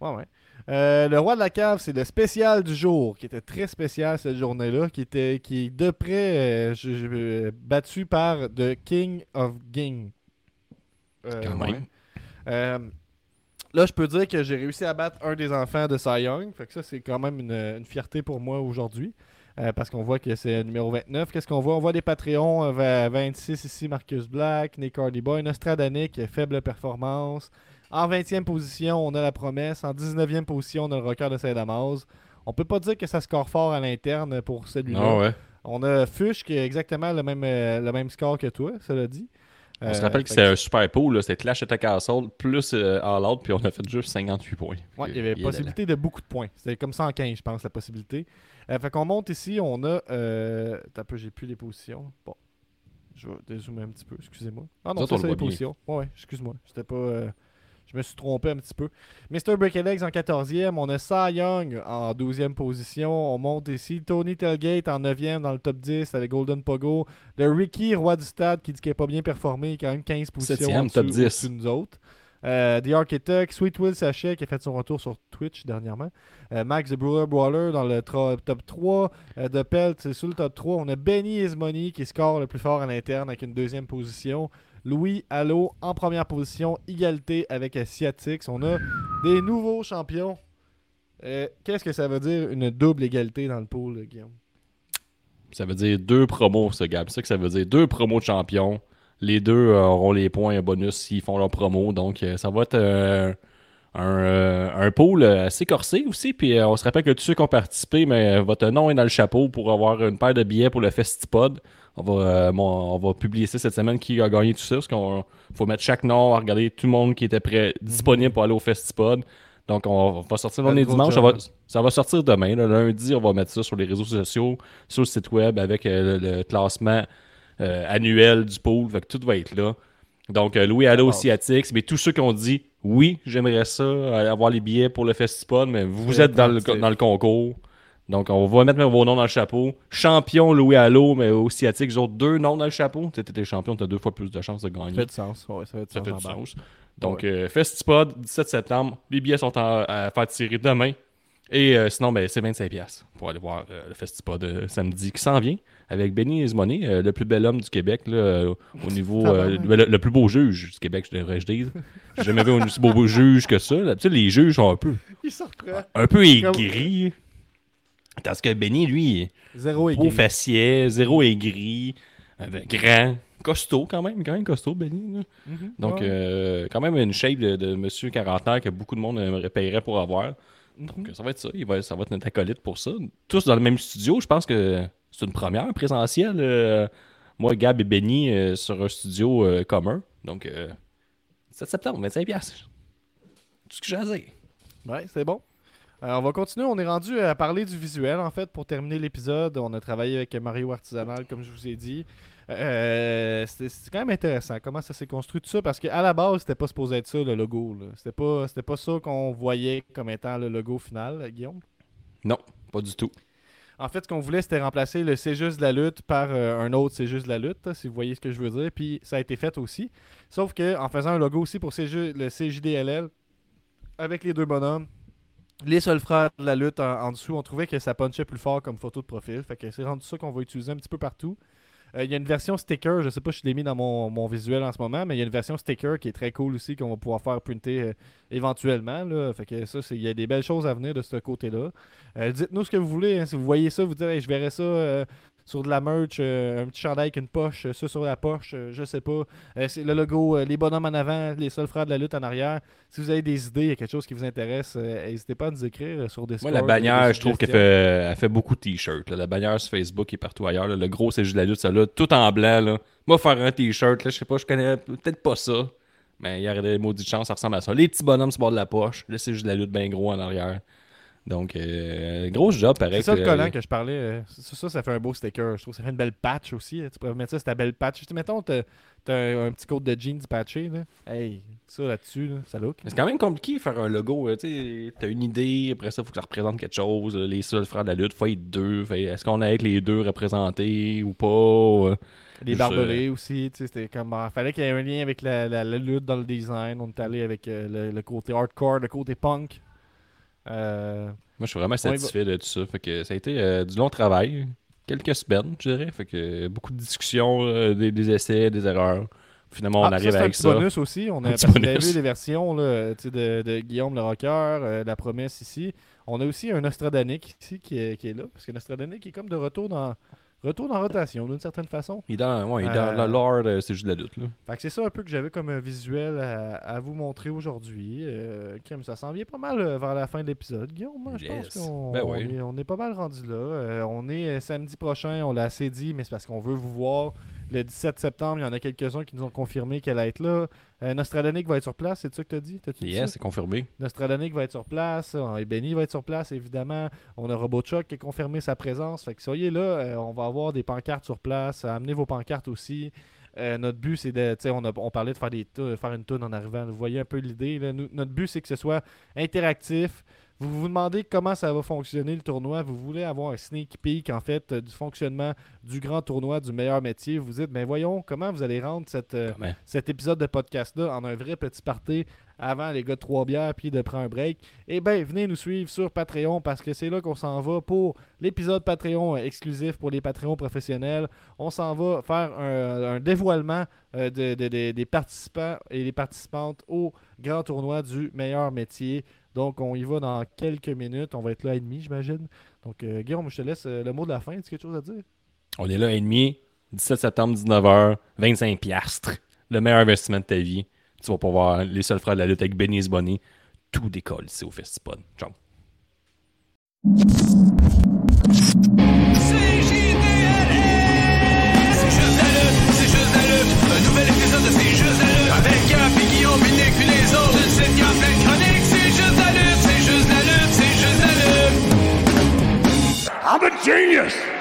Ouais, ouais. Euh, le roi de la cave, c'est le spécial du jour, qui était très spécial cette journée-là, qui était qui est de près euh, je- je- euh, battu par The King of Ging. Euh, Quand ouais. même. Euh, là, je peux dire que j'ai réussi à battre un des enfants de Cy Young. Fait que ça, c'est quand même une, une fierté pour moi aujourd'hui. euh, parce qu'on voit que c'est le numéro 29. Qu'est-ce qu'on voit? On voit des Patreons. euh, vers 26 ici, Marcus Black, Nick Hardy Boy, Nostradanic, faible performance. En 20e position, on a la promesse. En 19e position, on a le record de Saint-Damas. On peut pas dire que ça score fort à l'interne pour celui-là. Ah ouais. On a Fush qui a exactement le même, euh, le même score que toi, cela dit. On se Euh, rappelle que c'était un super pool, là. C'était Clash at Castle plus euh, All Out, puis on a fait juste 58 points. Ouais, il y avait possibilité de beaucoup de points. C'était comme 115, je pense, la possibilité. Euh, fait qu'on monte ici, on a. Euh... T'as peu, j'ai plus les positions. Bon. Je vais dézoomer un petit peu, excusez-moi. Ah non, c'est les positions. Ouais, ouais, excuse-moi. C'était pas. Je me suis trompé un petit peu. Mr. Breakalegs en 14e. On a Cy Young en 12e position. On monte ici. Tony Telgate en 9e dans le top 10 avec Golden Pogo. Le Ricky, roi du stade, qui dit qu'il n'a pas bien performé. Quand même 15 positions. En top dessous- 10. au-dessus de nous autres. Euh, The Architect, Sweet Will Sachet qui a fait son retour sur Twitch dernièrement. Euh, Max the Brewer Brawler dans le top 3. Euh, The Pelt, c'est sous le top 3. On a Benny Ismoney qui score le plus fort à l'interne avec une deuxième position. Louis Allo en première position, égalité avec Asiatics. On a des nouveaux champions. Euh, Qu'est-ce que ça veut dire une double égalité dans le pool, Guillaume? Ça veut dire deux promos, ce gars. C'est ça que ça veut dire. Deux promos de champions. Les deux euh, auront les points bonus s'ils font leur promo. Donc, euh, ça va être un, pool assez corsé aussi. Puis, on se rappelle que tous ceux qui ont participé, mais votre nom est dans le chapeau pour avoir une paire de billets pour le Festipod. On va, euh, on va publier ça cette semaine qui a gagné tout ça. Parce qu'on faut mettre chaque nom, regarder tout le monde qui était prêt, disponible pour aller au Festipod. Donc, on va sortir les gros dimanches. Ça va, ça va sortir demain. là. lundi, on va mettre ça sur les réseaux sociaux, sur le site web avec euh, le, le classement euh, annuel du pool. Fait que tout va être là. Donc, Louis Allo. Asiatics, mais tous ceux qui ont dit oui, j'aimerais ça, avoir les billets pour le Festipod, mais vous êtes dans le, dans le concours. Donc, on va mettre vos noms dans le chapeau. Champion Louis Allo, mais aussi Asiatics, ils ont deux noms dans le chapeau. Tu sais, t'es champion, tu as deux fois plus de chances de Ça gagner. fait du sens. Ouais, ça fait du Ça sens fait en du barre. sens. Donc, euh, Festipod, 17 septembre. Les billets sont en- à faire tirer demain. Et euh, sinon, ben, c'est 25$ pour aller voir euh, le Festipod euh, samedi qui s'en vient avec Benny Ismoney, euh, le plus bel homme du Québec, là, au niveau. Tabarnak. le, le plus beau juge du Québec, je devrais je dire. J'ai jamais vu un aussi beau, beau juge que ça. D'habitude, les juges sont un peu, Il s'en reprend. un peu aigris. Parce que Benny, lui, Zéro beau faciès, zéro aigri, euh, grand, costaud quand même, quand même costaud, Benny. là. Mhm. Donc, euh, quand même une shape de, de monsieur quarantenaire que beaucoup de monde paierait pour avoir. Donc, ça va être ça. Il va, ça va être notre acolyte pour ça. Tous dans le même studio. Je pense que c'est une première présentielle. euh, moi, Gab et Benny euh, sur un studio commun. Donc, euh, 7 septembre, 25$. piastres. Tout ce que j'ai à dire. Ouais, c'est bon. Euh, on va continuer. On est rendu à parler du visuel, en fait, pour terminer l'épisode. On a travaillé avec Mario Artisanal, comme je vous ai dit. Euh, C'était c'était quand même intéressant comment ça s'est construit tout ça, parce qu'à la base, c'était pas supposé être ça, le logo. C'était pas, c'était pas ça qu'on voyait comme étant le logo final, Guillaume? Non, pas du tout. En fait, ce qu'on voulait, c'était remplacer le C'est juste de la lutte par euh, un autre C'est juste de la lutte, si vous voyez ce que je veux dire. Puis ça a été fait aussi. Sauf que en faisant un logo aussi pour CJ le CJDLL, avec les deux bonhommes, les seuls frères de la lutte en, dessous, on trouvait que ça punchait plus fort comme photo de profil. Fait que c'est rendu ça qu'on va utiliser un petit peu partout. Euh, Il y a une version sticker, je sais pas si je l'ai mis dans mon, visuel en ce moment, mais il y a une version sticker qui est très cool aussi qu'on va pouvoir faire printer euh, éventuellement. Fait que ça, il y a des belles choses à venir de ce côté-là. Euh, Dites-nous ce que vous voulez. hein. Si vous voyez ça, vous dites Hey, je verrais ça sur de la merch, euh, un petit chandail avec une poche, euh, ça sur la poche, euh, je sais pas. Euh, c'est le logo, les bonhommes en avant, les seuls frères de la lutte en arrière. Si vous avez des idées, il y a quelque chose qui vous intéresse, n'hésitez pas à nous écrire sur Discord. Moi, la bannière, des je trouve qu'elle fait, elle fait beaucoup de t-shirts. La bannière sur Facebook et partout ailleurs. là. Le gros, c'est juste de la lutte, ça là, tout en blanc. Là. Moi, faire un t-shirt, je sais pas, je connais peut-être pas ça. Mais il y aurait des maudites chances, ça ressemble à ça. Les petits bonhommes sur le bord de la poche. Là, c'est juste de la lutte bien gros en arrière. Donc, euh, gros job, pareil. C'est ça le collant que je parlais. euh, ça, ça, ça fait un beau sticker. Je trouve que ça fait une belle patch aussi. euh, Tu pourrais mettre ça sur ta belle patch. Tu sais, mettons, t'as un, un petit code de jeans patché. Là. Hey, ça là-dessus, là, ça look. C'est quand même compliqué de faire un logo. euh, Tu sais, t'as une idée, après ça, il faut que ça représente quelque chose. là. Les seuls frères de la lutte, faut être deux. Est-ce qu'on a avec les deux représentés ou pas? euh? Les Juste, barbelés aussi, tu sais, c'était comme. Il fallait qu'il y ait un lien avec la, la- la lutte dans le design. On est allé avec euh, le, le côté hardcore, le côté punk. Euh, Moi, je suis vraiment satisfait de tout ça. Fait que ça a été euh, du long travail. Quelques semaines, je dirais. Fait que beaucoup de discussions, euh, des, des essais, des erreurs. Finalement, on ah, ça, arrive c'est un avec petit ça. bonus aussi. On a, Un parce vu les versions là, de, de Guillaume le Rocker, euh, La Promesse ici. On a aussi un Nostradanic ici qui est, qui est là. Parce que Nostradanic est comme de retour dans, retour dans rotation d'une certaine façon. Il est dans, ouais, il est dans Euh, le lore, de- c'est juste de la lutte. Là. Fait que c'est ça un peu que j'avais comme un visuel à, à vous montrer aujourd'hui. Euh, ça s'en vient pas mal euh, vers la fin de l'épisode. Guillaume, moi, je pense qu'on Ben on oui. est, on est pas mal rendu là. Euh, on est euh, samedi prochain, on l'a assez dit, mais c'est parce qu'on veut vous voir. Le 17 septembre, il y en a quelques-uns qui nous ont confirmé qu'elle allait être là. Euh, Nostradanic va être sur place, c'est ça que tu as dit? Yes, ça? c'est confirmé. Nostradanic va être sur place, euh, et Benny va être sur place, évidemment. On a Robochuck qui a confirmé sa présence. Fait que soyez là, euh, on va avoir des pancartes sur place. Amenez vos pancartes aussi. Euh, notre but, c'est de. tu sais, On, a- on parlait de faire, des faire une tune en arrivant. Vous voyez un peu l'idée. Notre but, c'est que ce soit interactif. Vous vous demandez comment ça va fonctionner le tournoi. Vous voulez avoir un sneak peek, en fait, euh, du fonctionnement du grand tournoi, du meilleur métier. Vous dites, mais voyons, comment vous allez rendre cette, euh, cet épisode de podcast-là en un vrai petit party avant les gars de trois bières puis de prendre un break, eh bien, venez nous suivre sur Patreon parce que c'est là qu'on s'en va pour l'épisode Patreon euh, exclusif pour les Patreons professionnels. On s'en va faire un, un dévoilement euh, de- de- de- des participants et des participantes au grand tournoi du meilleur métier. Donc, on y va dans quelques minutes. On va être là à demi, j'imagine. Donc, euh, Guillaume, je te laisse euh, le mot de la fin. As-tu quelque chose à dire? On est là à demi, 17 septembre, 19h, 25 piastres. Le meilleur investissement de ta vie. Tu vas pouvoir les seuls frères de la lutte avec Benny Bonnet. Tout décolle ici au Festipod. Ciao. Genius!